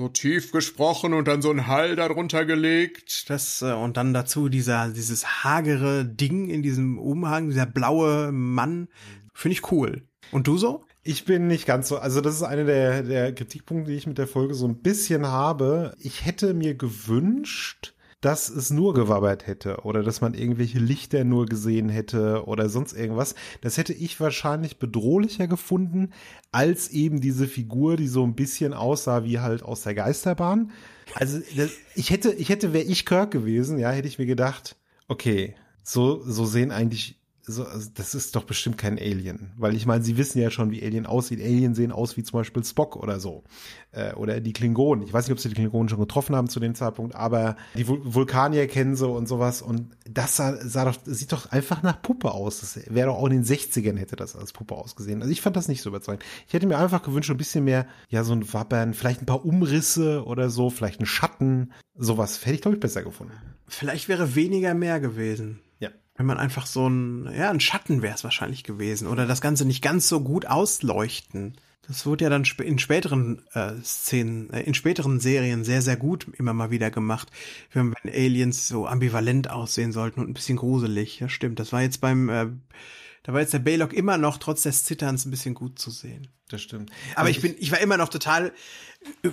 so tief gesprochen und dann so ein Hall darunter gelegt. Das, äh, und dann dazu dieser, dieses hagere Ding in diesem Umhang, dieser blaue Mann. Finde ich cool. Und du so? Ich bin nicht ganz so, also das ist einer der, der Kritikpunkte, die ich mit der Folge so ein bisschen habe. Ich hätte mir gewünscht, dass es nur gewabbert hätte oder dass man irgendwelche Lichter nur gesehen hätte oder sonst irgendwas. Das hätte ich wahrscheinlich bedrohlicher gefunden als eben diese Figur, die so ein bisschen aussah wie halt aus der Geisterbahn. Also das, ich hätte, ich hätte, wäre ich Kirk gewesen, ja, hätte ich mir gedacht, okay, so, so sehen eigentlich so, also das ist doch bestimmt kein Alien. Weil ich meine, sie wissen ja schon, wie Alien aussieht. Alien sehen aus wie zum Beispiel Spock oder so. Äh, oder die Klingonen. Ich weiß nicht, ob sie die Klingonen schon getroffen haben zu dem Zeitpunkt, aber die Vul Vulkanier kennen sie und sowas. Und das sah, sah doch, sieht doch einfach nach Puppe aus. Das wäre doch auch in den 60ern hätte das als Puppe ausgesehen. Also ich fand das nicht so überzeugend. Ich hätte mir einfach gewünscht, ein bisschen mehr, ja, so ein Wappern, vielleicht ein paar Umrisse oder so, vielleicht ein Schatten. Sowas hätte ich, glaube ich, besser gefunden. Vielleicht wäre weniger mehr gewesen. Wenn man einfach so ein, ja, ein Schatten wäre es wahrscheinlich gewesen. Oder das Ganze nicht ganz so gut ausleuchten. Das wurde ja dann in späteren äh, Szenen, äh, in späteren Serien sehr, sehr gut immer mal wieder gemacht, wenn Aliens so ambivalent aussehen sollten und ein bisschen gruselig. Ja, stimmt. Das war jetzt beim, äh, da war jetzt der Baylock immer noch trotz des Zitterns ein bisschen gut zu sehen. Das stimmt. Aber also ich bin, ich war immer noch total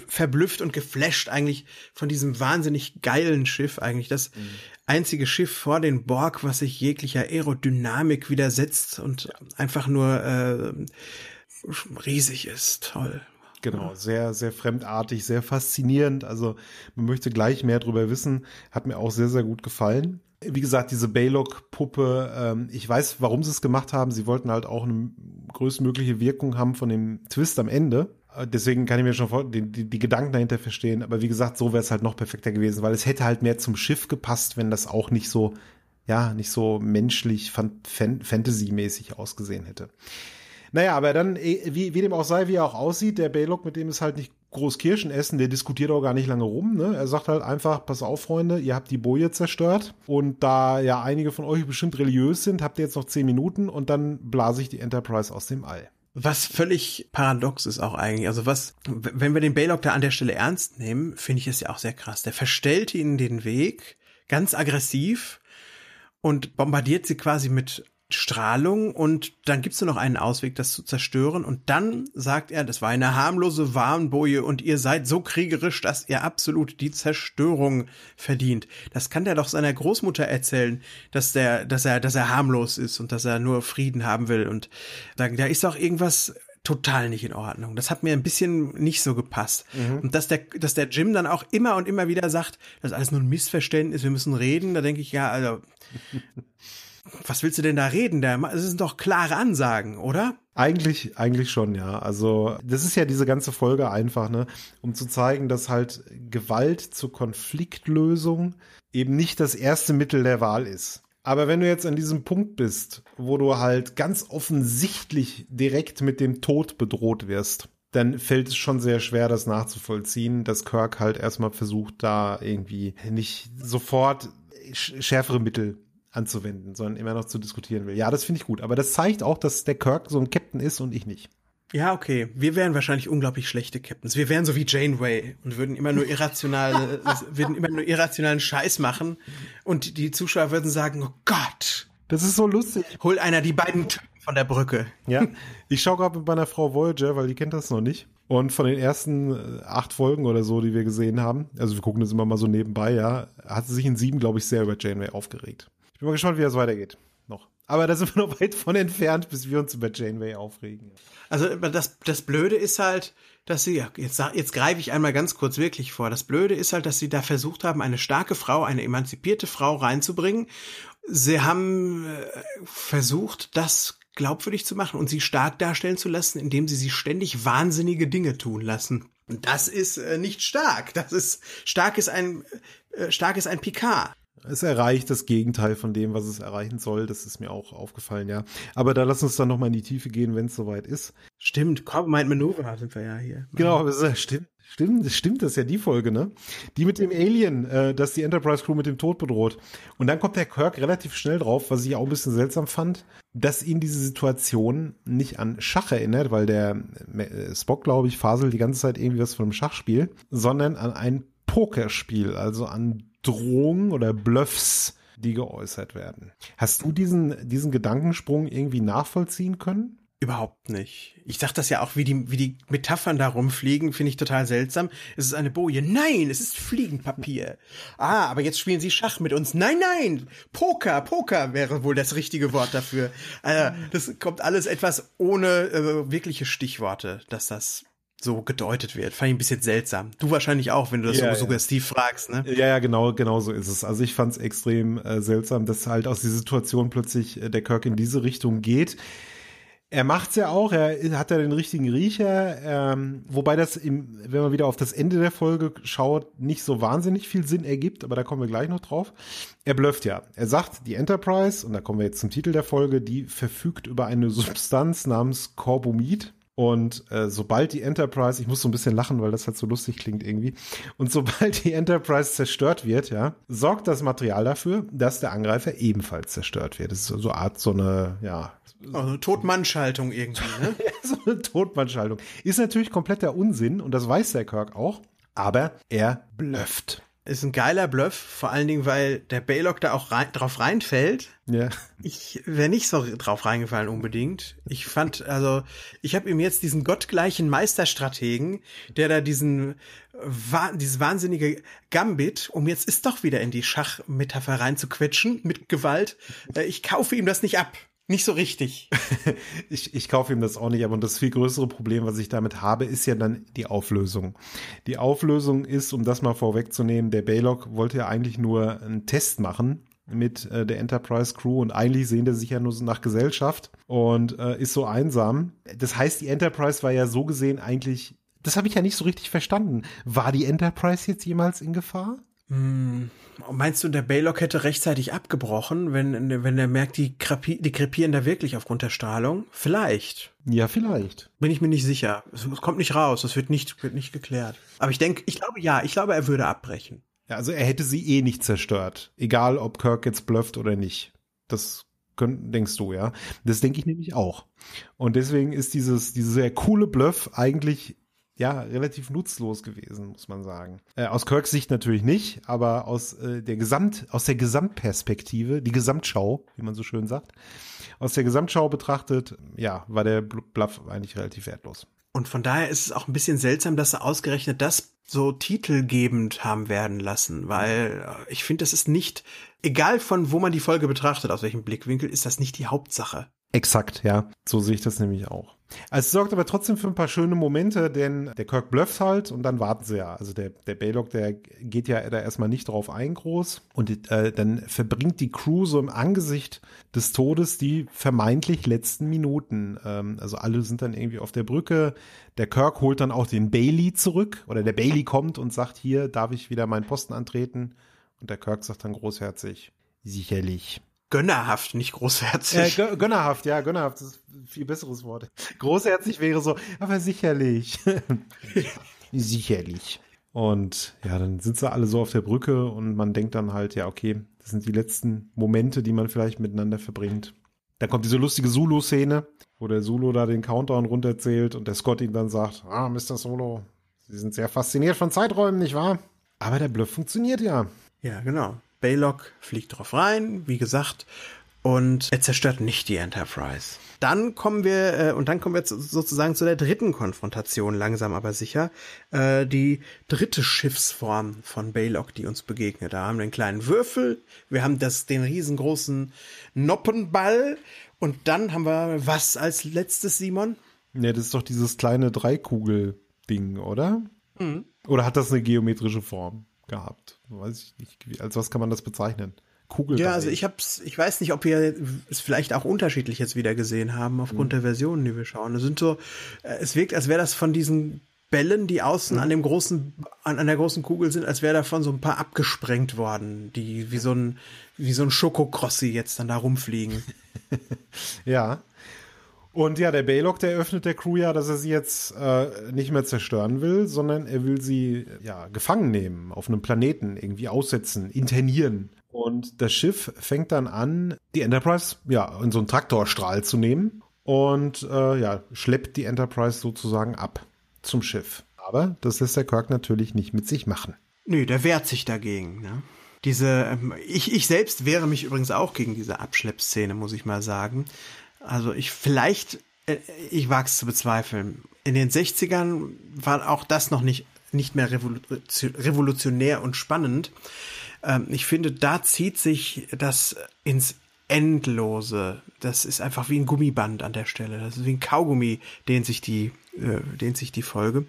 verblüfft und geflasht eigentlich von diesem wahnsinnig geilen Schiff eigentlich. Das mhm. einzige Schiff vor den Borg, was sich jeglicher Aerodynamik widersetzt und einfach nur äh, riesig ist. Toll. Genau, sehr, sehr fremdartig, sehr faszinierend. Also man möchte gleich mehr drüber wissen. Hat mir auch sehr, sehr gut gefallen. Wie gesagt, diese Baylock-Puppe, ähm, ich weiß, warum sie es gemacht haben. Sie wollten halt auch eine größtmögliche Wirkung haben von dem Twist am Ende. Äh, deswegen kann ich mir schon die, die, die Gedanken dahinter verstehen. Aber wie gesagt, so wäre es halt noch perfekter gewesen, weil es hätte halt mehr zum Schiff gepasst, wenn das auch nicht so, ja, nicht so menschlich, Fantasy-mäßig ausgesehen hätte. Naja, aber dann, eh, wie, wie dem auch sei, wie er auch aussieht, der Baylock, mit dem ist halt nicht groß Kirschen essen, der diskutiert auch gar nicht lange rum. Ne? Er sagt halt einfach, pass auf, Freunde, ihr habt die Boje zerstört. Und da ja einige von euch bestimmt religiös sind, habt ihr jetzt noch zehn Minuten und dann blase ich die Enterprise aus dem All. Was völlig paradox ist auch eigentlich. Also was, wenn wir den Baylock da an der Stelle ernst nehmen, finde ich es ja auch sehr krass. Der verstellt ihnen den Weg, ganz aggressiv und bombardiert sie quasi mit Strahlung und dann gibt's nur noch einen Ausweg, das zu zerstören. Und dann sagt er, das war eine harmlose Warnboje und ihr seid so kriegerisch, dass ihr absolut die Zerstörung verdient. Das kann der doch seiner Großmutter erzählen, dass der, dass er, dass er harmlos ist und dass er nur Frieden haben will. Und da, da ist doch irgendwas total nicht in Ordnung. Das hat mir ein bisschen nicht so gepasst. Mhm. Und dass der, dass der Jim dann auch immer und immer wieder sagt, das ist alles nur ein Missverständnis, wir müssen reden, da denke ich, ja, also was willst du denn da reden? Das sind doch klare Ansagen, oder? Eigentlich, eigentlich schon, ja. Also, das ist ja diese ganze Folge einfach, ne, um zu zeigen, dass halt Gewalt zur Konfliktlösung eben nicht das erste Mittel der Wahl ist. Aber wenn du jetzt an diesem Punkt bist, wo du halt ganz offensichtlich direkt mit dem Tod bedroht wirst, dann fällt es schon sehr schwer, das nachzuvollziehen, dass Kirk halt erstmal versucht, da irgendwie nicht sofort schärfere Mittel anzuwenden, sondern immer noch zu diskutieren will. Ja, das finde ich gut. Aber das zeigt auch, dass der Kirk so ein Captain ist und ich nicht. Ja, okay. Wir wären wahrscheinlich unglaublich schlechte Captains. Wir wären so wie Janeway und würden immer nur irrational, würden immer nur irrationalen Scheiß machen. Und die Zuschauer würden sagen, oh Gott. Das ist so lustig. Hol einer die beiden Typen von der Brücke. Ja. Ich schaue gerade mit meiner Frau Voyager, weil die kennt das noch nicht. Und von den ersten äh, acht Folgen oder so, die wir gesehen haben, also wir gucken das immer mal so nebenbei, ja, hat sie sich in sieben, glaube ich, sehr über Janeway aufgeregt. Ich bin mal gespannt, wie das weitergeht. Noch. Aber da sind wir noch weit von entfernt, bis wir uns über Janeway aufregen. Also das, das Blöde ist halt, dass sie, jetzt, jetzt greife ich einmal ganz kurz wirklich vor, das Blöde ist halt, dass sie da versucht haben, eine starke Frau, eine emanzipierte Frau reinzubringen. Sie haben äh, versucht, das glaubwürdig zu machen und sie stark darstellen zu lassen, indem sie sie ständig wahnsinnige Dinge tun lassen. Und das ist äh, nicht stark. Das ist stark ist ein äh, stark ist ein Picard. Es erreicht das Gegenteil von dem, was es erreichen soll. Das ist mir auch aufgefallen, ja. Aber da lass uns dann nochmal in die Tiefe gehen, wenn es soweit ist. Stimmt, Compromise Manöver sind wir ja hier. Genau, das ist, stimmt. Stimmt, das stimmt, das ist ja die Folge, ne? Die mit dem Alien, äh, dass die Enterprise Crew mit dem Tod bedroht. Und dann kommt der Kirk relativ schnell drauf, was ich auch ein bisschen seltsam fand, dass ihn diese Situation nicht an Schach erinnert, weil der äh, Spock, glaube ich, faselt die ganze Zeit irgendwie was von einem Schachspiel, sondern an ein Pokerspiel, also an Drohungen oder Bluffs, die geäußert werden. Hast du diesen, diesen Gedankensprung irgendwie nachvollziehen können? Überhaupt nicht. Ich sag das ja auch, wie die, wie die Metaphern da rumfliegen, finde ich total seltsam. Es ist eine Boje. Nein, es ist Fliegenpapier. Ah, aber jetzt spielen sie Schach mit uns. Nein, nein, Poker, Poker wäre wohl das richtige Wort dafür. Also, das kommt alles etwas ohne äh, wirkliche Stichworte, dass das so gedeutet wird. Fand ich ein bisschen seltsam. Du wahrscheinlich auch, wenn du das Ja, so ja. suggestiv fragst, ne? Ja, ja, genau, genau so ist es. Also ich fand es extrem äh, seltsam, dass halt aus der Situation plötzlich äh, der Kirk in diese Richtung geht. Er macht's ja auch, er hat ja den richtigen Riecher, ähm, wobei das, im, wenn man wieder auf das Ende der Folge schaut, nicht so wahnsinnig viel Sinn ergibt, aber da kommen wir gleich noch drauf. Er blufft ja. Er sagt, die Enterprise, und da kommen wir jetzt zum Titel der Folge, die verfügt über eine Substanz namens Corbomid. Und äh, sobald die Enterprise, ich muss so ein bisschen lachen, weil das halt so lustig klingt irgendwie, und sobald die Enterprise zerstört wird, ja, sorgt das Material dafür, dass der Angreifer ebenfalls zerstört wird. Das ist so eine Art so eine, ja, Also Tod-Mann-Schaltung irgendwie, ne? so eine Totmannschaltung. Ist natürlich kompletter Unsinn und das weiß der Kirk auch, aber er blufft. Ist ein geiler Bluff, vor allen Dingen, weil der Baylock da auch rein, drauf reinfällt. Ja. Ich wäre nicht so drauf reingefallen unbedingt. Ich fand, also, ich habe ihm jetzt diesen gottgleichen Meisterstrategen, der da diesen, dieses wahnsinnige Gambit, um jetzt ist doch wieder in die Schachmetapher reinzuquetschen mit Gewalt. Äh, Ich kaufe ihm das nicht ab. Nicht so richtig. Ich, ich kaufe ihm das auch nicht, aber das viel größere Problem, was ich damit habe, ist ja dann die Auflösung. Die Auflösung ist, um das mal vorwegzunehmen, der Baylock wollte ja eigentlich nur einen Test machen mit äh, der Enterprise Crew und eigentlich sehen der sich ja nur so nach Gesellschaft und äh, ist so einsam. Das heißt, die Enterprise war ja so gesehen eigentlich, das habe ich ja nicht so richtig verstanden. War die Enterprise jetzt jemals in Gefahr? Meinst du, der Baylock hätte rechtzeitig abgebrochen, wenn, wenn er merkt, die, krepi die krepieren da wirklich aufgrund der Strahlung? Vielleicht. Ja, vielleicht. Bin ich mir nicht sicher. Es es kommt nicht raus, es wird nicht, wird nicht geklärt. Aber ich denke, ich glaube ja, ich glaube, er würde abbrechen. Ja, also er hätte sie eh nicht zerstört. Egal, ob Kirk jetzt blufft oder nicht. Das könnt, denkst du, ja? Das denke ich nämlich auch. Und deswegen ist dieses, dieses sehr coole Bluff eigentlich ja, relativ nutzlos gewesen, muss man sagen. Äh, aus Kirks Sicht natürlich nicht, aber aus äh, der Gesamt, aus der Gesamtperspektive, die Gesamtschau, wie man so schön sagt, aus der Gesamtschau betrachtet, ja, war der Bl- Bluff eigentlich relativ wertlos. Und von daher ist es auch ein bisschen seltsam, dass sie ausgerechnet das so titelgebend haben werden lassen, weil äh, ich finde, das ist nicht, egal von wo man die Folge betrachtet, aus welchem Blickwinkel, ist das nicht die Hauptsache. Exakt, ja. So sehe ich das nämlich auch. Also es sorgt aber trotzdem für ein paar schöne Momente, denn der Kirk blufft halt und dann warten sie ja. Also der, der Baylock, der geht ja da erstmal nicht drauf ein groß und äh, dann verbringt die Crew so im Angesicht des Todes die vermeintlich letzten Minuten. Ähm, also alle sind dann irgendwie auf der Brücke. Der Kirk holt dann auch den Bailey zurück oder der Bailey kommt und sagt, hier darf ich wieder meinen Posten antreten. Und der Kirk sagt dann großherzig, sicherlich. Gönnerhaft, nicht Äh, großherzig. gö- gönnerhaft, ja, gönnerhaft ist ein viel besseres Wort. Großherzig wäre so, aber sicherlich. sicherlich. Und ja, dann sind sie alle so auf der Brücke und man denkt dann halt, ja, okay, das sind die letzten Momente, die man vielleicht miteinander verbringt. Dann kommt diese lustige Zulu-Szene, wo der Zulu da den Countdown runterzählt und der Scott ihm dann sagt, ah, Mr. Solo, Sie sind sehr fasziniert von Zeiträumen, nicht wahr? Aber der Bluff funktioniert ja. ja, genau. Baylock fliegt drauf rein, wie gesagt, und er zerstört nicht die Enterprise. Dann kommen wir, äh, und dann kommen wir zu, sozusagen zu der dritten Konfrontation, langsam aber sicher. Äh, die dritte Schiffsform von Baylock, die uns begegnet. Da haben wir einen kleinen Würfel, wir haben das, den riesengroßen Noppenball und dann haben wir was als letztes, Simon? Ja, das ist doch dieses kleine Dreikugel-Ding, oder? Oder hat das eine geometrische Form gehabt? Weiß ich nicht. Als was kann man das bezeichnen? Kugel. Ja, also ich hab's, ich weiß nicht, ob wir es vielleicht auch unterschiedlich jetzt wieder gesehen haben, aufgrund der Versionen, die wir schauen. Es sind so, äh, es wirkt, als wäre das von diesen Bällen, die außen an dem großen, an, an der großen Kugel sind, als wäre davon so ein paar abgesprengt worden, die wie so ein, wie so ein Schokokrossi jetzt dann da rumfliegen. Ja. Und ja, der Baylock, der öffnet der Crew ja, dass er sie jetzt äh, nicht mehr zerstören will, sondern er will sie ja gefangen nehmen, auf einem Planeten irgendwie aussetzen, internieren. Und das Schiff fängt dann an, die Enterprise ja in so einen Traktorstrahl zu nehmen und äh, ja schleppt die Enterprise sozusagen ab zum Schiff. Aber das lässt der Kirk natürlich nicht mit sich machen. Nö, der wehrt sich dagegen. Ne? Diese, ähm, ich, ich selbst wehre mich übrigens auch gegen diese Abschleppszene, muss ich mal sagen. Also ich vielleicht, äh, ich wage es zu bezweifeln. In den 60ern war auch das noch nicht, nicht mehr revolution, revolutionär und spannend. Ähm, ich finde, da zieht sich das ins endlose. Das ist einfach wie ein Gummiband an der Stelle. Das ist wie ein Kaugummi, dehnt sich die, äh, dehnt sich die Folge.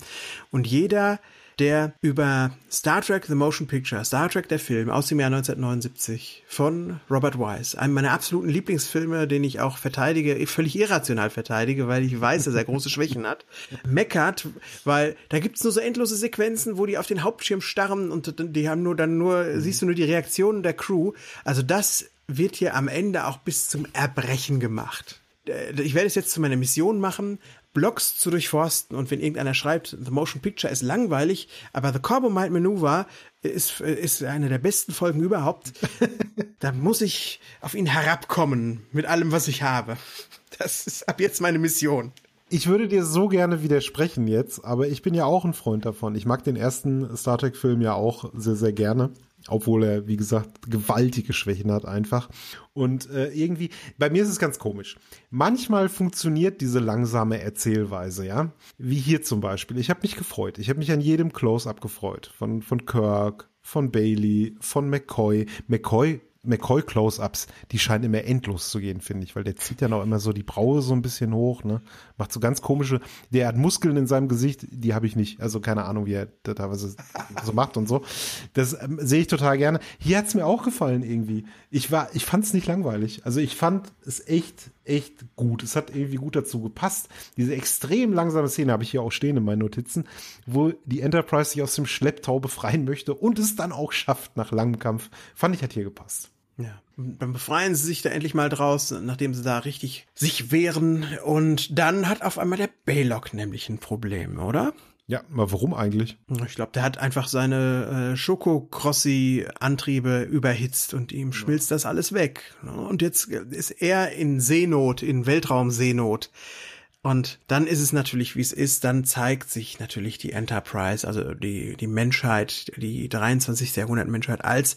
Und jeder, der über Star Trek The Motion Picture, Star Trek der Film aus dem Jahr 1979 von Robert Wise, einem meiner absoluten Lieblingsfilme, den ich auch verteidige, völlig irrational verteidige, weil ich weiß, dass er große Schwächen hat, meckert, weil da gibt's nur so endlose Sequenzen, wo die auf den Hauptschirm starren und die haben nur dann nur, siehst du nur die Reaktionen der Crew. Also das wird hier am Ende auch bis zum Erbrechen gemacht. Äh, ich werde es jetzt zu meiner Mission machen, Blogs zu durchforsten und wenn irgendeiner schreibt, The Motion Picture ist langweilig, aber The Corbomite Maneuver ist, ist eine der besten Folgen überhaupt, da muss ich auf ihn herabkommen mit allem, was ich habe. Das ist ab jetzt meine Mission. Ich würde dir so gerne widersprechen jetzt, aber ich bin ja auch ein Freund davon. Ich mag den ersten Star Trek-Film ja auch sehr, sehr gerne obwohl er, wie gesagt, gewaltige Schwächen hat einfach. Und äh, irgendwie, bei mir ist es ganz komisch. Manchmal funktioniert diese langsame Erzählweise, ja, wie hier zum Beispiel. Ich habe mich gefreut. Ich habe mich an jedem Close-up gefreut. Von, von Kirk, von Bailey, von McCoy. McCoy McCoy-Close-Ups, die scheinen immer endlos zu gehen, finde ich, weil der zieht ja noch immer so die Braue so ein bisschen hoch, ne? Macht so ganz komische, der hat Muskeln in seinem Gesicht, die habe ich nicht. Also keine Ahnung, wie er da teilweise so macht und so. Das ähm, sehe ich total gerne. Hier hat's mir auch gefallen irgendwie. Ich war, ich fand es nicht langweilig. Also ich fand es echt, echt gut. Es hat irgendwie gut dazu gepasst. Diese extrem langsame Szene habe ich hier auch stehen in meinen Notizen, wo die Enterprise sich aus dem Schlepptau befreien möchte und es dann auch schafft nach langem Kampf. Fand ich, hat hier gepasst. Ja. Dann befreien sie sich da endlich mal draus, nachdem sie da richtig sich wehren. Und dann hat auf einmal der Baylock nämlich ein Problem, oder? Ja, aber warum eigentlich? Ich glaube, der hat einfach seine äh, Schokocrossi-Antriebe überhitzt und ihm schmilzt das alles weg. Und jetzt ist er in Seenot, in Weltraumseenot. Und dann ist es natürlich, wie es ist, dann zeigt sich natürlich die Enterprise, also die, die Menschheit, die 23. Jahrhundert Menschheit als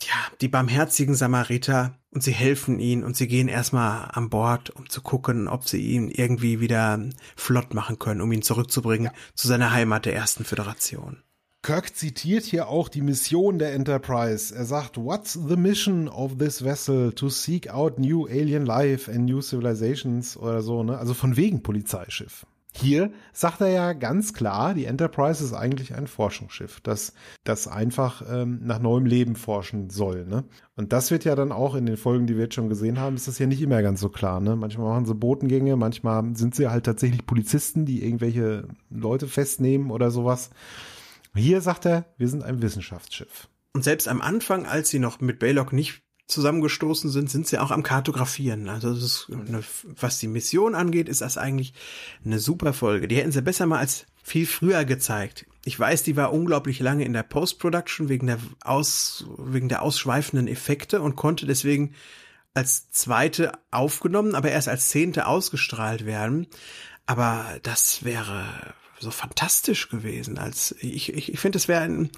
ja, die barmherzigen Samariter und sie helfen ihnen und sie gehen erstmal an Bord, um zu gucken, ob sie ihn irgendwie wieder flott machen können, um ihn zurückzubringen ja. zu seiner Heimat der ersten Föderation. Kirk zitiert hier auch die Mission der Enterprise. Er sagt, What's the mission of this vessel? To seek out new alien life and new civilizations oder so, ne? Also von wegen Polizeischiff. Hier sagt er ja ganz klar, die Enterprise ist eigentlich ein Forschungsschiff, das, das einfach ähm, nach neuem Leben forschen soll. Ne? Und das wird ja dann auch in den Folgen, die wir jetzt schon gesehen haben, ist das ja nicht immer ganz so klar. Ne? Manchmal machen sie Botengänge, manchmal sind sie halt tatsächlich Polizisten, die irgendwelche Leute festnehmen oder sowas. Hier sagt er, wir sind ein Wissenschaftsschiff. Und selbst am Anfang, als sie noch mit Baylock nicht zusammengestoßen sind, sind sie auch am Kartografieren. Also eine, was die Mission angeht, ist das eigentlich eine super Folge. Die hätten sie besser mal als viel früher gezeigt. Ich weiß, die war unglaublich lange in der Post-Production wegen der aus, wegen der ausschweifenden Effekte und konnte deswegen als zweite aufgenommen, aber erst als zehnte ausgestrahlt werden. Aber das wäre so fantastisch gewesen. Als ich, ich, ich finde, es wäre ein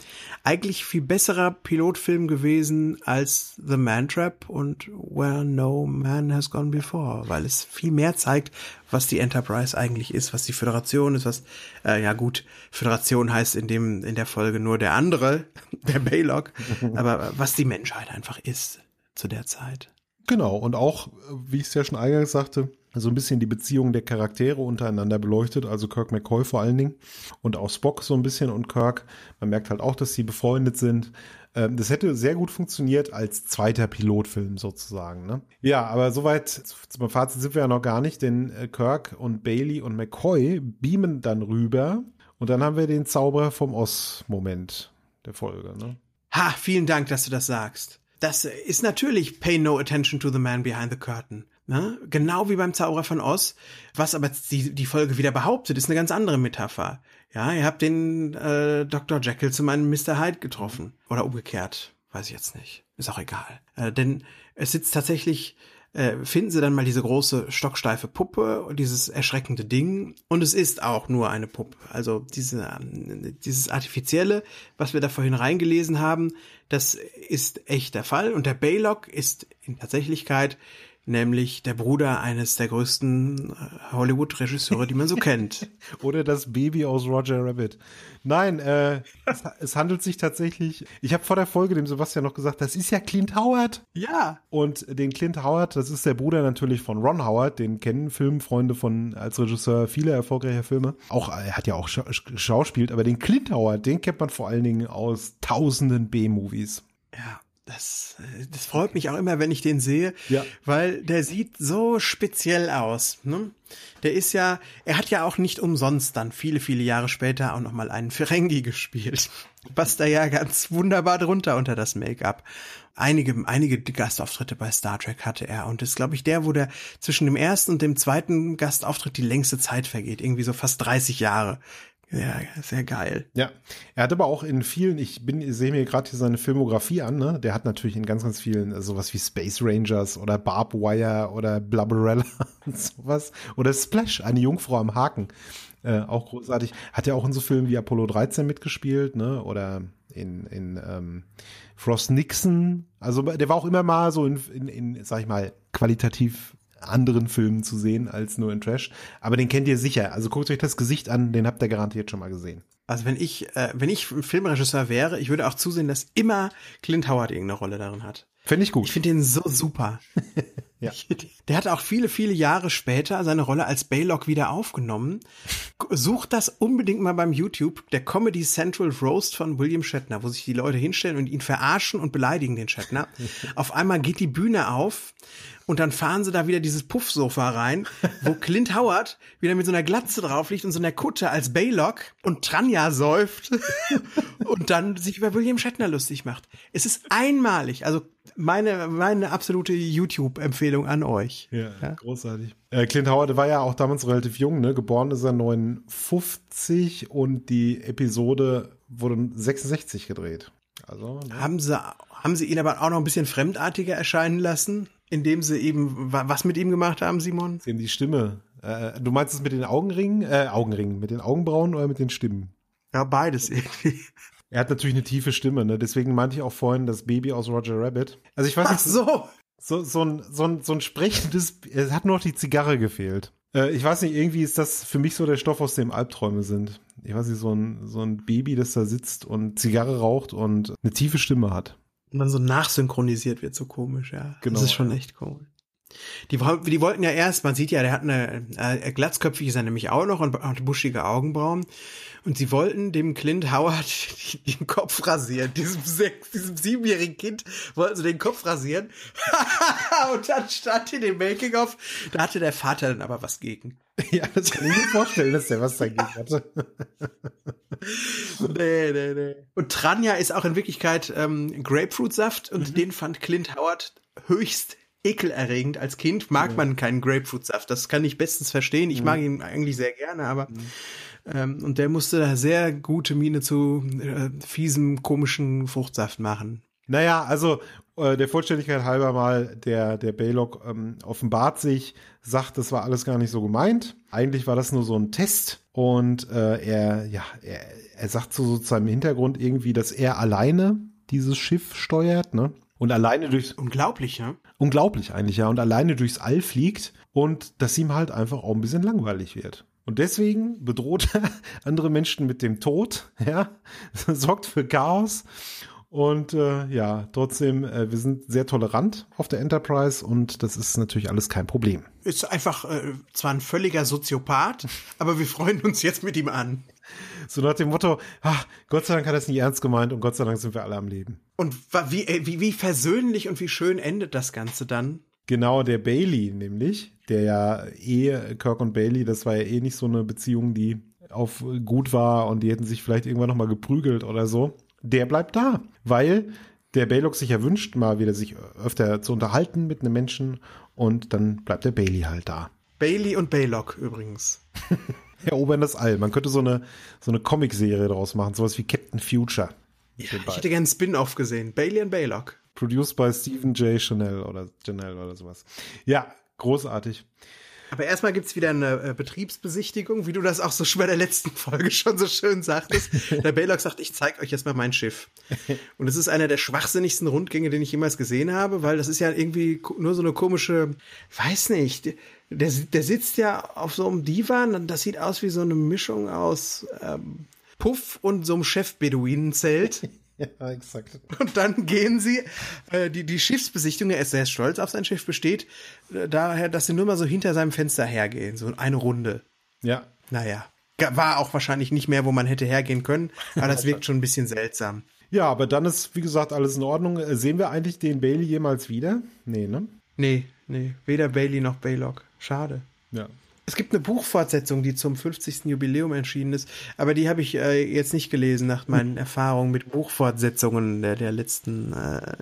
eigentlich viel besserer Pilotfilm gewesen als The Man Trap und Where No Man Has Gone Before, weil es viel mehr zeigt, was die Enterprise eigentlich ist, was die Föderation ist, was äh, ja gut, Föderation heißt in dem in der Folge nur der andere, der Baylock, aber was die Menschheit einfach ist zu der Zeit. Genau und auch, wie ich es ja schon eingangs sagte, so ein bisschen die Beziehung der Charaktere untereinander beleuchtet, also Kirk McCoy vor allen Dingen und auch Spock so ein bisschen und Kirk. Man merkt halt auch, dass sie befreundet sind. Ähm, das hätte sehr gut funktioniert als zweiter Pilotfilm sozusagen. Ne? Ja, aber soweit zum Fazit sind wir ja noch gar nicht, denn äh, Kirk und Bailey und McCoy beamen dann rüber und dann haben wir den Zauberer vom Oz-Moment der Folge. Ne? Ha, vielen Dank, dass du das sagst. Das ist natürlich Pay No Attention to the Man Behind the Curtain. Ne? Genau wie beim Zauberer von Oz. Was aber die, die Folge wieder behauptet, ist eine ganz andere Metapher. Ja, ihr habt den äh, Dr. Jekyll zu meinem Mr. Hyde getroffen. Oder umgekehrt. Weiß ich jetzt nicht. Ist auch egal. Äh, denn es sitzt tatsächlich, äh, finden sie dann mal diese große stocksteife Puppe und dieses erschreckende Ding. Und es ist auch nur eine Puppe. Also diese, dieses Artifizielle, was wir da vorhin reingelesen haben, das ist echt der Fall. Und der Baylock ist in Tatsächlichkeit nämlich der Bruder eines der größten äh, Hollywood-Regisseure, die man so kennt. Oder das Baby aus Roger Rabbit. Nein, äh, es, es handelt sich tatsächlich. Ich habe vor der Folge dem Sebastian noch gesagt, das ist ja Clint Howard. Ja. Und den Clint Howard, das ist der Bruder natürlich von Ron Howard, den kennen Filmfreunde von als Regisseur viele erfolgreiche Filme. Auch er hat ja auch scha schauspielt, aber den Clint Howard, den kennt man vor allen Dingen aus tausenden B-Movies. Ja, das, äh, das freut mich auch immer, wenn ich den sehe, Ja. weil der sieht so speziell aus. Ne? Der ist ja, er hat ja auch nicht umsonst dann viele, viele Jahre später auch noch mal einen Ferengi gespielt. Passt da ja ganz wunderbar drunter unter das Make-up. Einige, einige Gastauftritte bei Star Trek hatte er und das ist, glaube ich, der, wo der zwischen dem ersten und dem zweiten Gastauftritt die längste Zeit vergeht. Irgendwie so fast 30 Jahre. Ja, sehr geil. Ja, er hat aber auch in vielen, ich bin, sehe mir gerade hier seine Filmografie an, ne? Der hat natürlich in ganz, ganz vielen äh, sowas wie Space Rangers oder Barb Wire oder Blubberella und sowas. Oder Splash, eine Jungfrau am Haken. Äh, auch großartig. Hat ja auch in so Filmen wie Apollo 13 mitgespielt, ne? Oder in, in ähm, Frost Nixon. Also der war auch immer mal so in, in, in sag ich mal, qualitativ anderen Filmen zu sehen als nur in Trash. Aber den kennt ihr sicher. Also guckt euch das Gesicht an, den habt ihr garantiert schon mal gesehen. Also wenn ich, äh, wenn ich Filmregisseur wäre, ich würde auch zusehen, dass immer Clint Howard irgendeine Rolle darin hat. Finde ich gut. Ich finde den so super. Ja. Der hat auch viele, viele Jahre später seine Rolle als Baylock wieder aufgenommen. Sucht das unbedingt mal beim YouTube, der Comedy Central Roast von William Shatner, wo sich die Leute hinstellen und ihn verarschen und beleidigen, den Shatner. Auf einmal geht die Bühne auf und dann fahren sie da wieder dieses Puffsofa rein, wo Clint Howard wieder mit so einer Glatze drauf liegt und so einer Kutte als Baylock und Tranja säuft und dann sich über William Shatner lustig macht. Es ist einmalig, also meine, meine absolute YouTube-Empfehlung an euch. Ja, großartig. Äh, Clint Howard war ja auch damals relativ jung, ne? Geboren ist er 59 und die Episode wurde 66 gedreht. Also, ne? Haben sie, haben sie ihn aber auch noch ein bisschen fremdartiger erscheinen lassen, indem sie eben, wa- was mit ihm gemacht haben, Simon? Sie haben die Stimme. Äh, du meinst es mit den Augenringen? Äh, Augenringen, mit den Augenbrauen oder mit den Stimmen? Ja, beides irgendwie. Er hat natürlich eine tiefe Stimme, ne? Deswegen meinte ich auch vorhin das Baby aus Roger Rabbit. Also ich weiß Ach nicht, so. so, so, ein, so, ein, so ein sprechendes, es hat nur noch die Zigarre gefehlt. Äh, ich weiß nicht, irgendwie ist das für mich so der Stoff, aus dem Albträume sind. Ich weiß nicht, so ein, so ein Baby, das da sitzt und Zigarre raucht und eine tiefe Stimme hat. Und dann so nachsynchronisiert wird, so komisch, ja. Genau, Das ist schon echt cool. Die, die wollten ja erst, man sieht ja, der hat eine, äh, glatzköpfig ist er nämlich auch noch und hat buschige Augenbrauen. Und sie wollten dem Clint Howard den Kopf rasieren. Diesem sechs, diesem siebenjährigen Kind wollten sie den Kopf rasieren. und dann stand in dem Making-of, da hatte der Vater dann aber was gegen. Ja, das kann ich mir vorstellen, dass der was dagegen hatte. Nee, nee, nee. Und Tranja ist auch in Wirklichkeit ähm, Grapefruitsaft und den fand Clint Howard höchst ekelerregend. Als Kind mag man keinen Grapefruitsaft. Das kann ich bestens verstehen. Ich mag ihn eigentlich sehr gerne, aber ähm, und der musste da sehr gute Miene zu äh, fiesem, komischen Fruchtsaft machen. Naja, also äh, der Vollständigkeit halber mal, der, der Baylock ähm, offenbart sich, sagt, das war alles gar nicht so gemeint. Eigentlich war das nur so ein Test und äh, er, ja, er, er sagt so zu seinem Hintergrund irgendwie, dass er alleine dieses Schiff steuert, ne? Und alleine durchs, Unglaublich, ja? Unglaublich eigentlich, ja, und alleine durchs All fliegt und dass ihm halt einfach auch ein bisschen langweilig wird. Und deswegen bedroht er andere Menschen mit dem Tod, ja, sorgt für Chaos. Und äh, ja, trotzdem, äh, wir sind sehr tolerant auf der Enterprise und das ist natürlich alles kein Problem. Ist einfach äh, zwar ein völliger Soziopath, aber wir freuen uns jetzt mit ihm an. So nach dem Motto, ach, Gott sei Dank hat er es nie ernst gemeint und Gott sei Dank sind wir alle am Leben. Und wie, wie, wie versöhnlich und wie schön endet das Ganze dann? Genau, der Bailey nämlich, der ja eh, Kirk und Bailey, das war ja eh nicht so eine Beziehung, die auf gut war und die hätten sich vielleicht irgendwann nochmal geprügelt oder so. Der bleibt da, weil der Baylock sich ja wünscht, mal wieder sich öfter zu unterhalten mit einem Menschen und dann bleibt der Bailey halt da. Bailey und Baylock übrigens. Erobern das All. Man könnte so eine, so eine Comicserie daraus machen, sowas wie Captain Future. Ja, ich hätte gern einen Spin-off gesehen. Bailey und Baylock. Produced by Stephen J. Chanel oder Chanel oder sowas. Ja, großartig. Aber erstmal gibt's wieder eine äh, Betriebsbesichtigung, wie du das auch so schon bei der letzten Folge schon so schön sagtest. der Baylock sagt, ich zeig euch jetzt mal mein Schiff. Und es ist einer der schwachsinnigsten Rundgänge, den ich jemals gesehen habe, weil das ist ja irgendwie nur so eine komische, weiß nicht, der, der sitzt ja auf so einem Divan und das sieht aus wie so eine Mischung aus ähm, Puff und so einem Chef-Beduinenzelt. Ja, exakt. Und dann gehen sie, äh, die, die Schiffsbesichtigung, er ist sehr stolz auf sein Schiff, besteht äh, daher, dass sie nur mal so hinter seinem Fenster hergehen, so eine Runde. Ja. Naja, war auch wahrscheinlich nicht mehr, wo man hätte hergehen können, aber das wirkt schon ein bisschen seltsam. Ja, aber dann ist, wie gesagt, alles in Ordnung. Äh, Sehen wir eigentlich den Bailey jemals wieder? Nee, ne? Nee, nee, weder Bailey noch Baylock. Schade. Ja. Es gibt eine Buchfortsetzung, die zum 50. Jubiläum erschienen ist, aber die habe ich äh, jetzt nicht gelesen nach meinen Erfahrungen mit Buchfortsetzungen der, der letzten äh,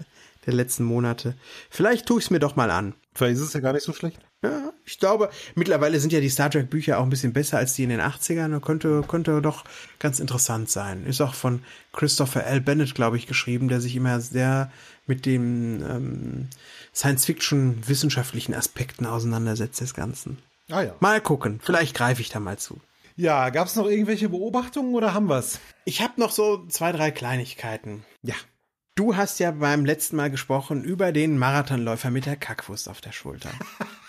der letzten Monate. Vielleicht tue ich es mir doch mal an. Vielleicht ist es ja gar nicht so schlecht. Ja, ich glaube, mittlerweile sind ja die Star Trek Bücher auch ein bisschen besser als die in den 80ern. Könnte, könnte doch ganz interessant sein. Ist auch von Christopher L. Bennett, glaube ich, geschrieben, der sich immer sehr mit den ähm, Science-Fiction-wissenschaftlichen Aspekten auseinandersetzt des Ganzen. Ah ja. Mal gucken, vielleicht greife ich da mal zu. Ja, gab es noch irgendwelche Beobachtungen oder haben wir's? Ich habe noch so zwei, drei Kleinigkeiten. Ja. Du hast ja beim letzten Mal gesprochen über den Marathonläufer mit der Kackwurst auf der Schulter.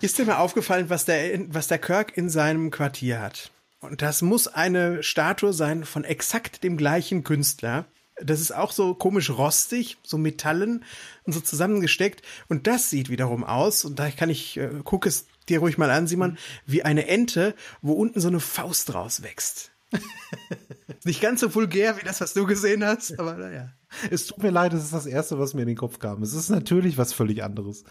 Ist dir mal aufgefallen, was der, was der Kirk in seinem Quartier hat? Und das muss eine Statue sein von exakt dem gleichen Künstler. Das ist auch so komisch rostig, so Metallen und so zusammengesteckt. Und das sieht wiederum aus, und da kann ich, äh, guck es dir ruhig mal an, Simon, wie eine Ente, wo unten so eine Faust rauswächst. Nicht ganz so vulgär wie das, was du gesehen hast, aber naja. Es tut mir leid, das ist das Erste, was mir in den Kopf kam. Es ist natürlich was völlig anderes.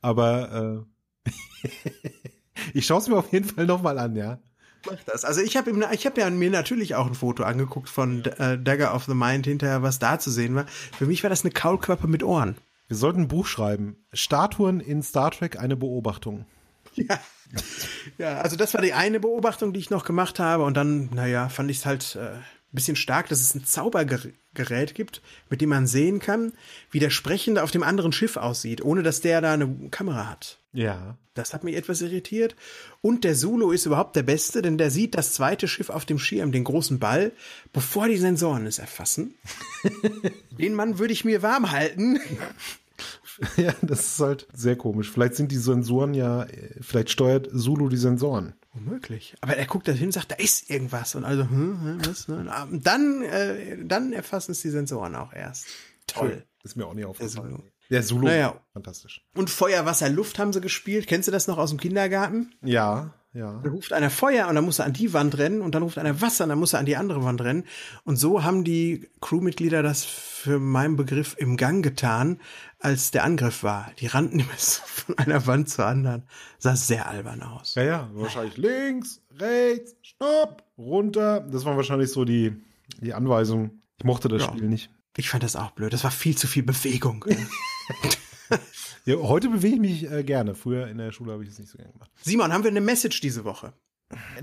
Aber äh, ich schaue es mir auf jeden Fall nochmal an, ja. Mach das. Also ich habe ich hab ja mir natürlich auch ein Foto angeguckt von äh, Dagger of the Mind hinterher, was da zu sehen war. Für mich war das eine Kaulquappe mit Ohren. Wir sollten ein Buch schreiben. Statuen in Star Trek, eine Beobachtung. Ja. ja, also das war die eine Beobachtung, die ich noch gemacht habe. Und dann, naja, fand ich es halt äh, bisschen stark, dass es ein Zaubergerät gibt, mit dem man sehen kann, wie der Sprechende auf dem anderen Schiff aussieht, ohne dass der da eine Kamera hat. Ja. Das hat mich etwas irritiert. Und der Zulu ist überhaupt der Beste, denn der sieht das zweite Schiff auf dem Schirm, den großen Ball, bevor die Sensoren es erfassen. den Mann würde ich mir warm halten. Ja, das ist halt sehr komisch. Vielleicht sind die Sensoren ja, vielleicht steuert Zulu die Sensoren. Unmöglich. Aber er guckt da hin und sagt, da ist irgendwas. Und also, hm, hm, was? Ne? Dann, äh, dann erfassen es die Sensoren auch erst. Toll. Ist mir auch nie aufgefallen. Der Zulu, Naja. fantastisch. Und Feuer, Wasser, Luft haben sie gespielt. Kennst du das noch aus dem Kindergarten? Ja, ja. Da ruft einer Feuer und dann muss er an die Wand rennen und dann ruft einer Wasser und dann muss er an die andere Wand rennen. Und so haben die Crewmitglieder das für meinen Begriff im Gang getan, als der Angriff war. Die rannten immer so von einer Wand zur anderen. Sah sehr albern aus. Ja, ja, wahrscheinlich links, rechts, stopp, runter. Das waren wahrscheinlich so die, die Anweisungen. Ich mochte das Ja. Spiel nicht. Ich fand das auch blöd. Das war viel zu viel Bewegung. Ja, heute bewege ich mich äh, gerne. Früher in der Schule habe ich es nicht so gerne gemacht. Simon, haben wir eine Message diese Woche?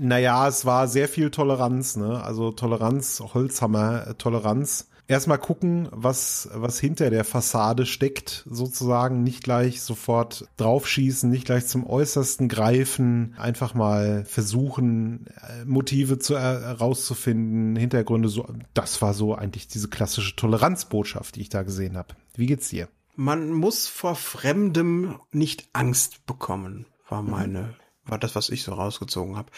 Naja, es war sehr viel Toleranz, ne? Also Toleranz, Holzhammer, äh, Toleranz. Erstmal gucken, was, was hinter der Fassade steckt, sozusagen. Nicht gleich sofort draufschießen, nicht gleich zum Äußersten greifen. Einfach mal versuchen, äh, Motive zu, äh, herauszufinden, Hintergründe. So, das war so eigentlich diese klassische Toleranzbotschaft, die ich da gesehen habe. Wie geht's dir? Man muss vor Fremdem nicht Angst bekommen, war meine, war das, was ich so rausgezogen habe.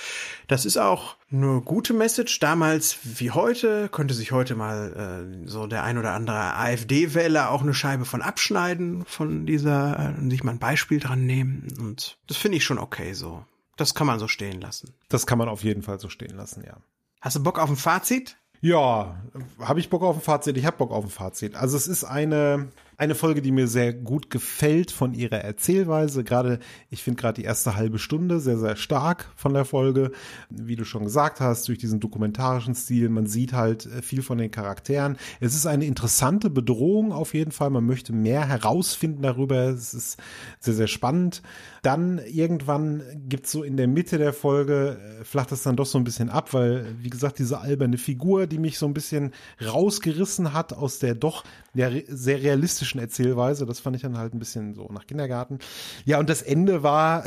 Das ist auch eine gute Message. Damals wie heute könnte sich heute mal äh, so der ein oder andere AfD-Wähler auch eine Scheibe von abschneiden, von dieser, äh, sich mal ein Beispiel dran nehmen. Und das finde ich schon okay so. Das kann man so stehen lassen. Das kann man auf jeden Fall so stehen lassen, ja. Hast du Bock auf ein Fazit? Ja, habe ich Bock auf ein Fazit? Ich habe Bock auf ein Fazit. Also es ist eine eine Folge, die mir sehr gut gefällt von ihrer Erzählweise. Gerade, ich finde gerade die erste halbe Stunde sehr, sehr stark von der Folge. Wie du schon gesagt hast, durch diesen dokumentarischen Stil. Man sieht halt äh, viel von den Charakteren. Es ist eine interessante Bedrohung auf jeden Fall. Man möchte mehr herausfinden darüber. Es ist sehr, sehr spannend. Dann irgendwann gibt's so in der Mitte der Folge, äh, flacht das dann doch so ein bisschen ab, weil, wie gesagt, diese alberne Figur, die mich so ein bisschen rausgerissen hat aus der doch ja, sehr realistischen Erzählweise. Das fand ich dann halt ein bisschen so nach Kindergarten. Ja, und das Ende war,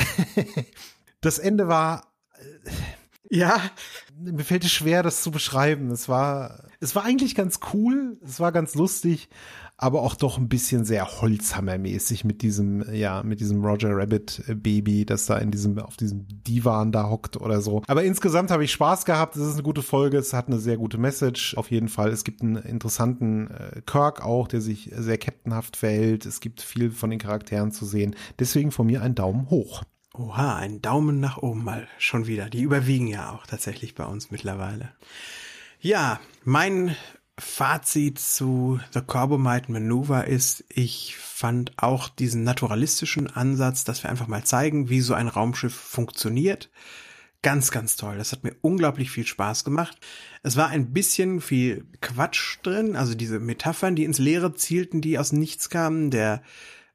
das Ende war, äh, ja. Mir fällt es schwer, das zu beschreiben. Es war, es war eigentlich ganz cool, es war ganz lustig, aber auch doch ein bisschen sehr Holzhammermäßig mit diesem, ja, mit diesem Roger Rabbit Baby, das da in diesem, auf diesem Divan da hockt oder so. Aber insgesamt habe ich Spaß gehabt. Es ist eine gute Folge. Es hat eine sehr gute Message. Auf jeden Fall. Es gibt einen interessanten äh, Kirk auch, der sich sehr captainhaft verhält. Es gibt viel von den Charakteren zu sehen. Deswegen von mir ein Daumen hoch. Oha, ein Daumen nach oben mal schon wieder. Die überwiegen ja auch tatsächlich bei uns mittlerweile. Ja, mein Fazit zu The Corbomite Maneuver ist, ich fand auch diesen naturalistischen Ansatz, dass wir einfach mal zeigen, wie so ein Raumschiff funktioniert. Ganz, ganz toll. Das hat mir unglaublich viel Spaß gemacht. Es war ein bisschen viel Quatsch drin, also diese Metaphern, die ins Leere zielten, die aus nichts kamen. Der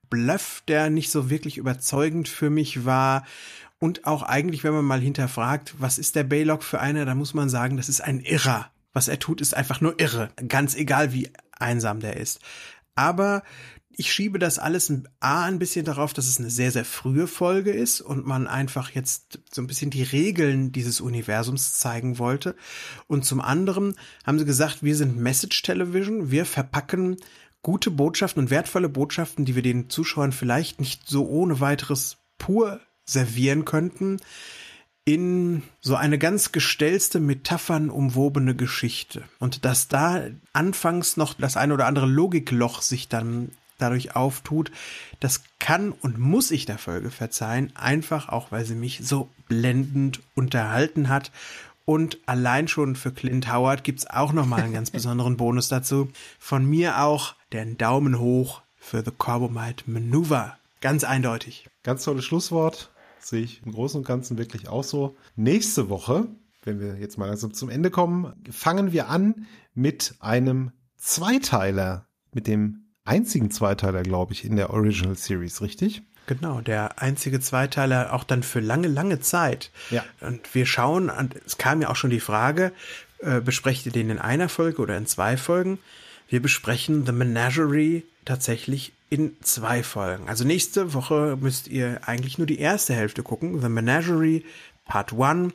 Bluff, der nicht so wirklich überzeugend für mich war. Und auch eigentlich, wenn man mal hinterfragt, was ist der Baylock für einer, da muss man sagen, das ist ein Irrer. Was er tut, ist einfach nur irre. Ganz egal, wie einsam der ist. Aber ich schiebe das alles A ein bisschen darauf, dass es eine sehr, sehr frühe Folge ist und man einfach jetzt so ein bisschen die Regeln dieses Universums zeigen wollte. Und zum anderen haben sie gesagt, wir sind Message Television, wir verpacken gute Botschaften und wertvolle Botschaften, die wir den Zuschauern vielleicht nicht so ohne weiteres pur servieren könnten, in so eine ganz gestellste, Metaphern umwobene Geschichte. Und dass da anfangs noch das ein oder andere Logikloch sich dann dadurch auftut, das kann und muss ich der Folge verzeihen, einfach auch, weil sie mich so blendend unterhalten hat und allein schon für Clint Howard gibt's auch nochmal einen ganz besonderen Bonus dazu. Von mir auch den Daumen hoch für The Corbomite Maneuver. Ganz eindeutig. Ganz tolles Schlusswort. Sehe ich im Großen und Ganzen wirklich auch so. Nächste Woche, wenn wir jetzt mal langsam zum Ende kommen, fangen wir an mit einem Zweiteiler, mit dem einzigen Zweiteiler, glaube ich, in der Original Series, richtig? Genau, der einzige Zweiteiler auch dann für lange, lange Zeit. Ja. Und wir schauen, und es kam ja auch schon die Frage, äh, besprecht ihr den in einer Folge oder in zwei Folgen? Wir besprechen The Menagerie tatsächlich in zwei Folgen. Also nächste Woche müsst ihr eigentlich nur die erste Hälfte gucken. The Menagerie Part 1.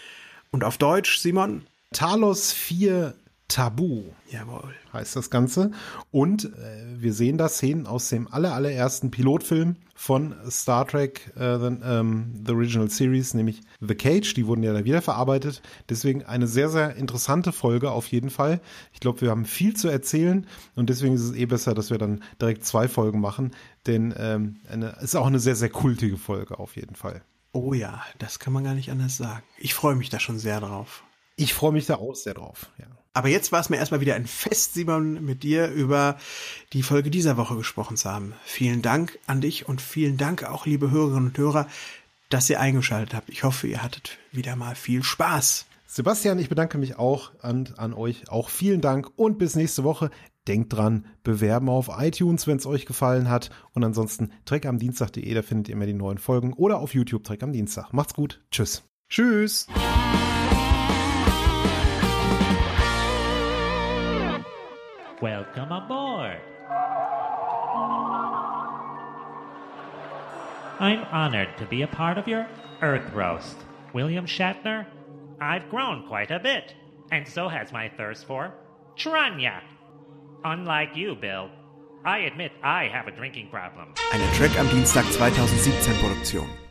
Und auf Deutsch, Simon? Talos 4 Tabu. Jawohl. Heißt das Ganze. Und äh, wir sehen da Szenen aus dem aller, allerersten Pilotfilm von Star Trek, äh, the, ähm, the Original Series, nämlich The Cage. Die wurden ja da wieder verarbeitet. Deswegen eine sehr, sehr interessante Folge auf jeden Fall. Ich glaube, wir haben viel zu erzählen und deswegen ist es eh besser, dass wir dann direkt zwei Folgen machen, denn ähm, eine, ist auch eine sehr, sehr kultige Folge auf jeden Fall. Oh ja, das kann man gar nicht anders sagen. Ich freue mich da schon sehr drauf. Ich freue mich da auch sehr drauf, ja. Aber jetzt war es mir erstmal wieder ein Fest, Simon, mit dir über die Folge dieser Woche gesprochen zu haben. Vielen Dank an dich und vielen Dank auch, liebe Hörerinnen und Hörer, dass ihr eingeschaltet habt. Ich hoffe, ihr hattet wieder mal viel Spaß. Sebastian, ich bedanke mich auch und an euch auch vielen Dank und bis nächste Woche. Denkt dran, bewerben auf iTunes, wenn es euch gefallen hat. Und ansonsten treckamdienstag.de, da findet ihr immer die neuen Folgen oder auf YouTube Treck am Dienstag. Macht's gut. Tschüss. Tschüss. Welcome aboard. I'm honored to be a part of your Earth Roast. William Shatner, I've grown quite a bit, and so has my thirst for Tranya. Unlike you, Bill, I admit I have a drinking problem. Eine Track am Dienstag 2017 Produktion.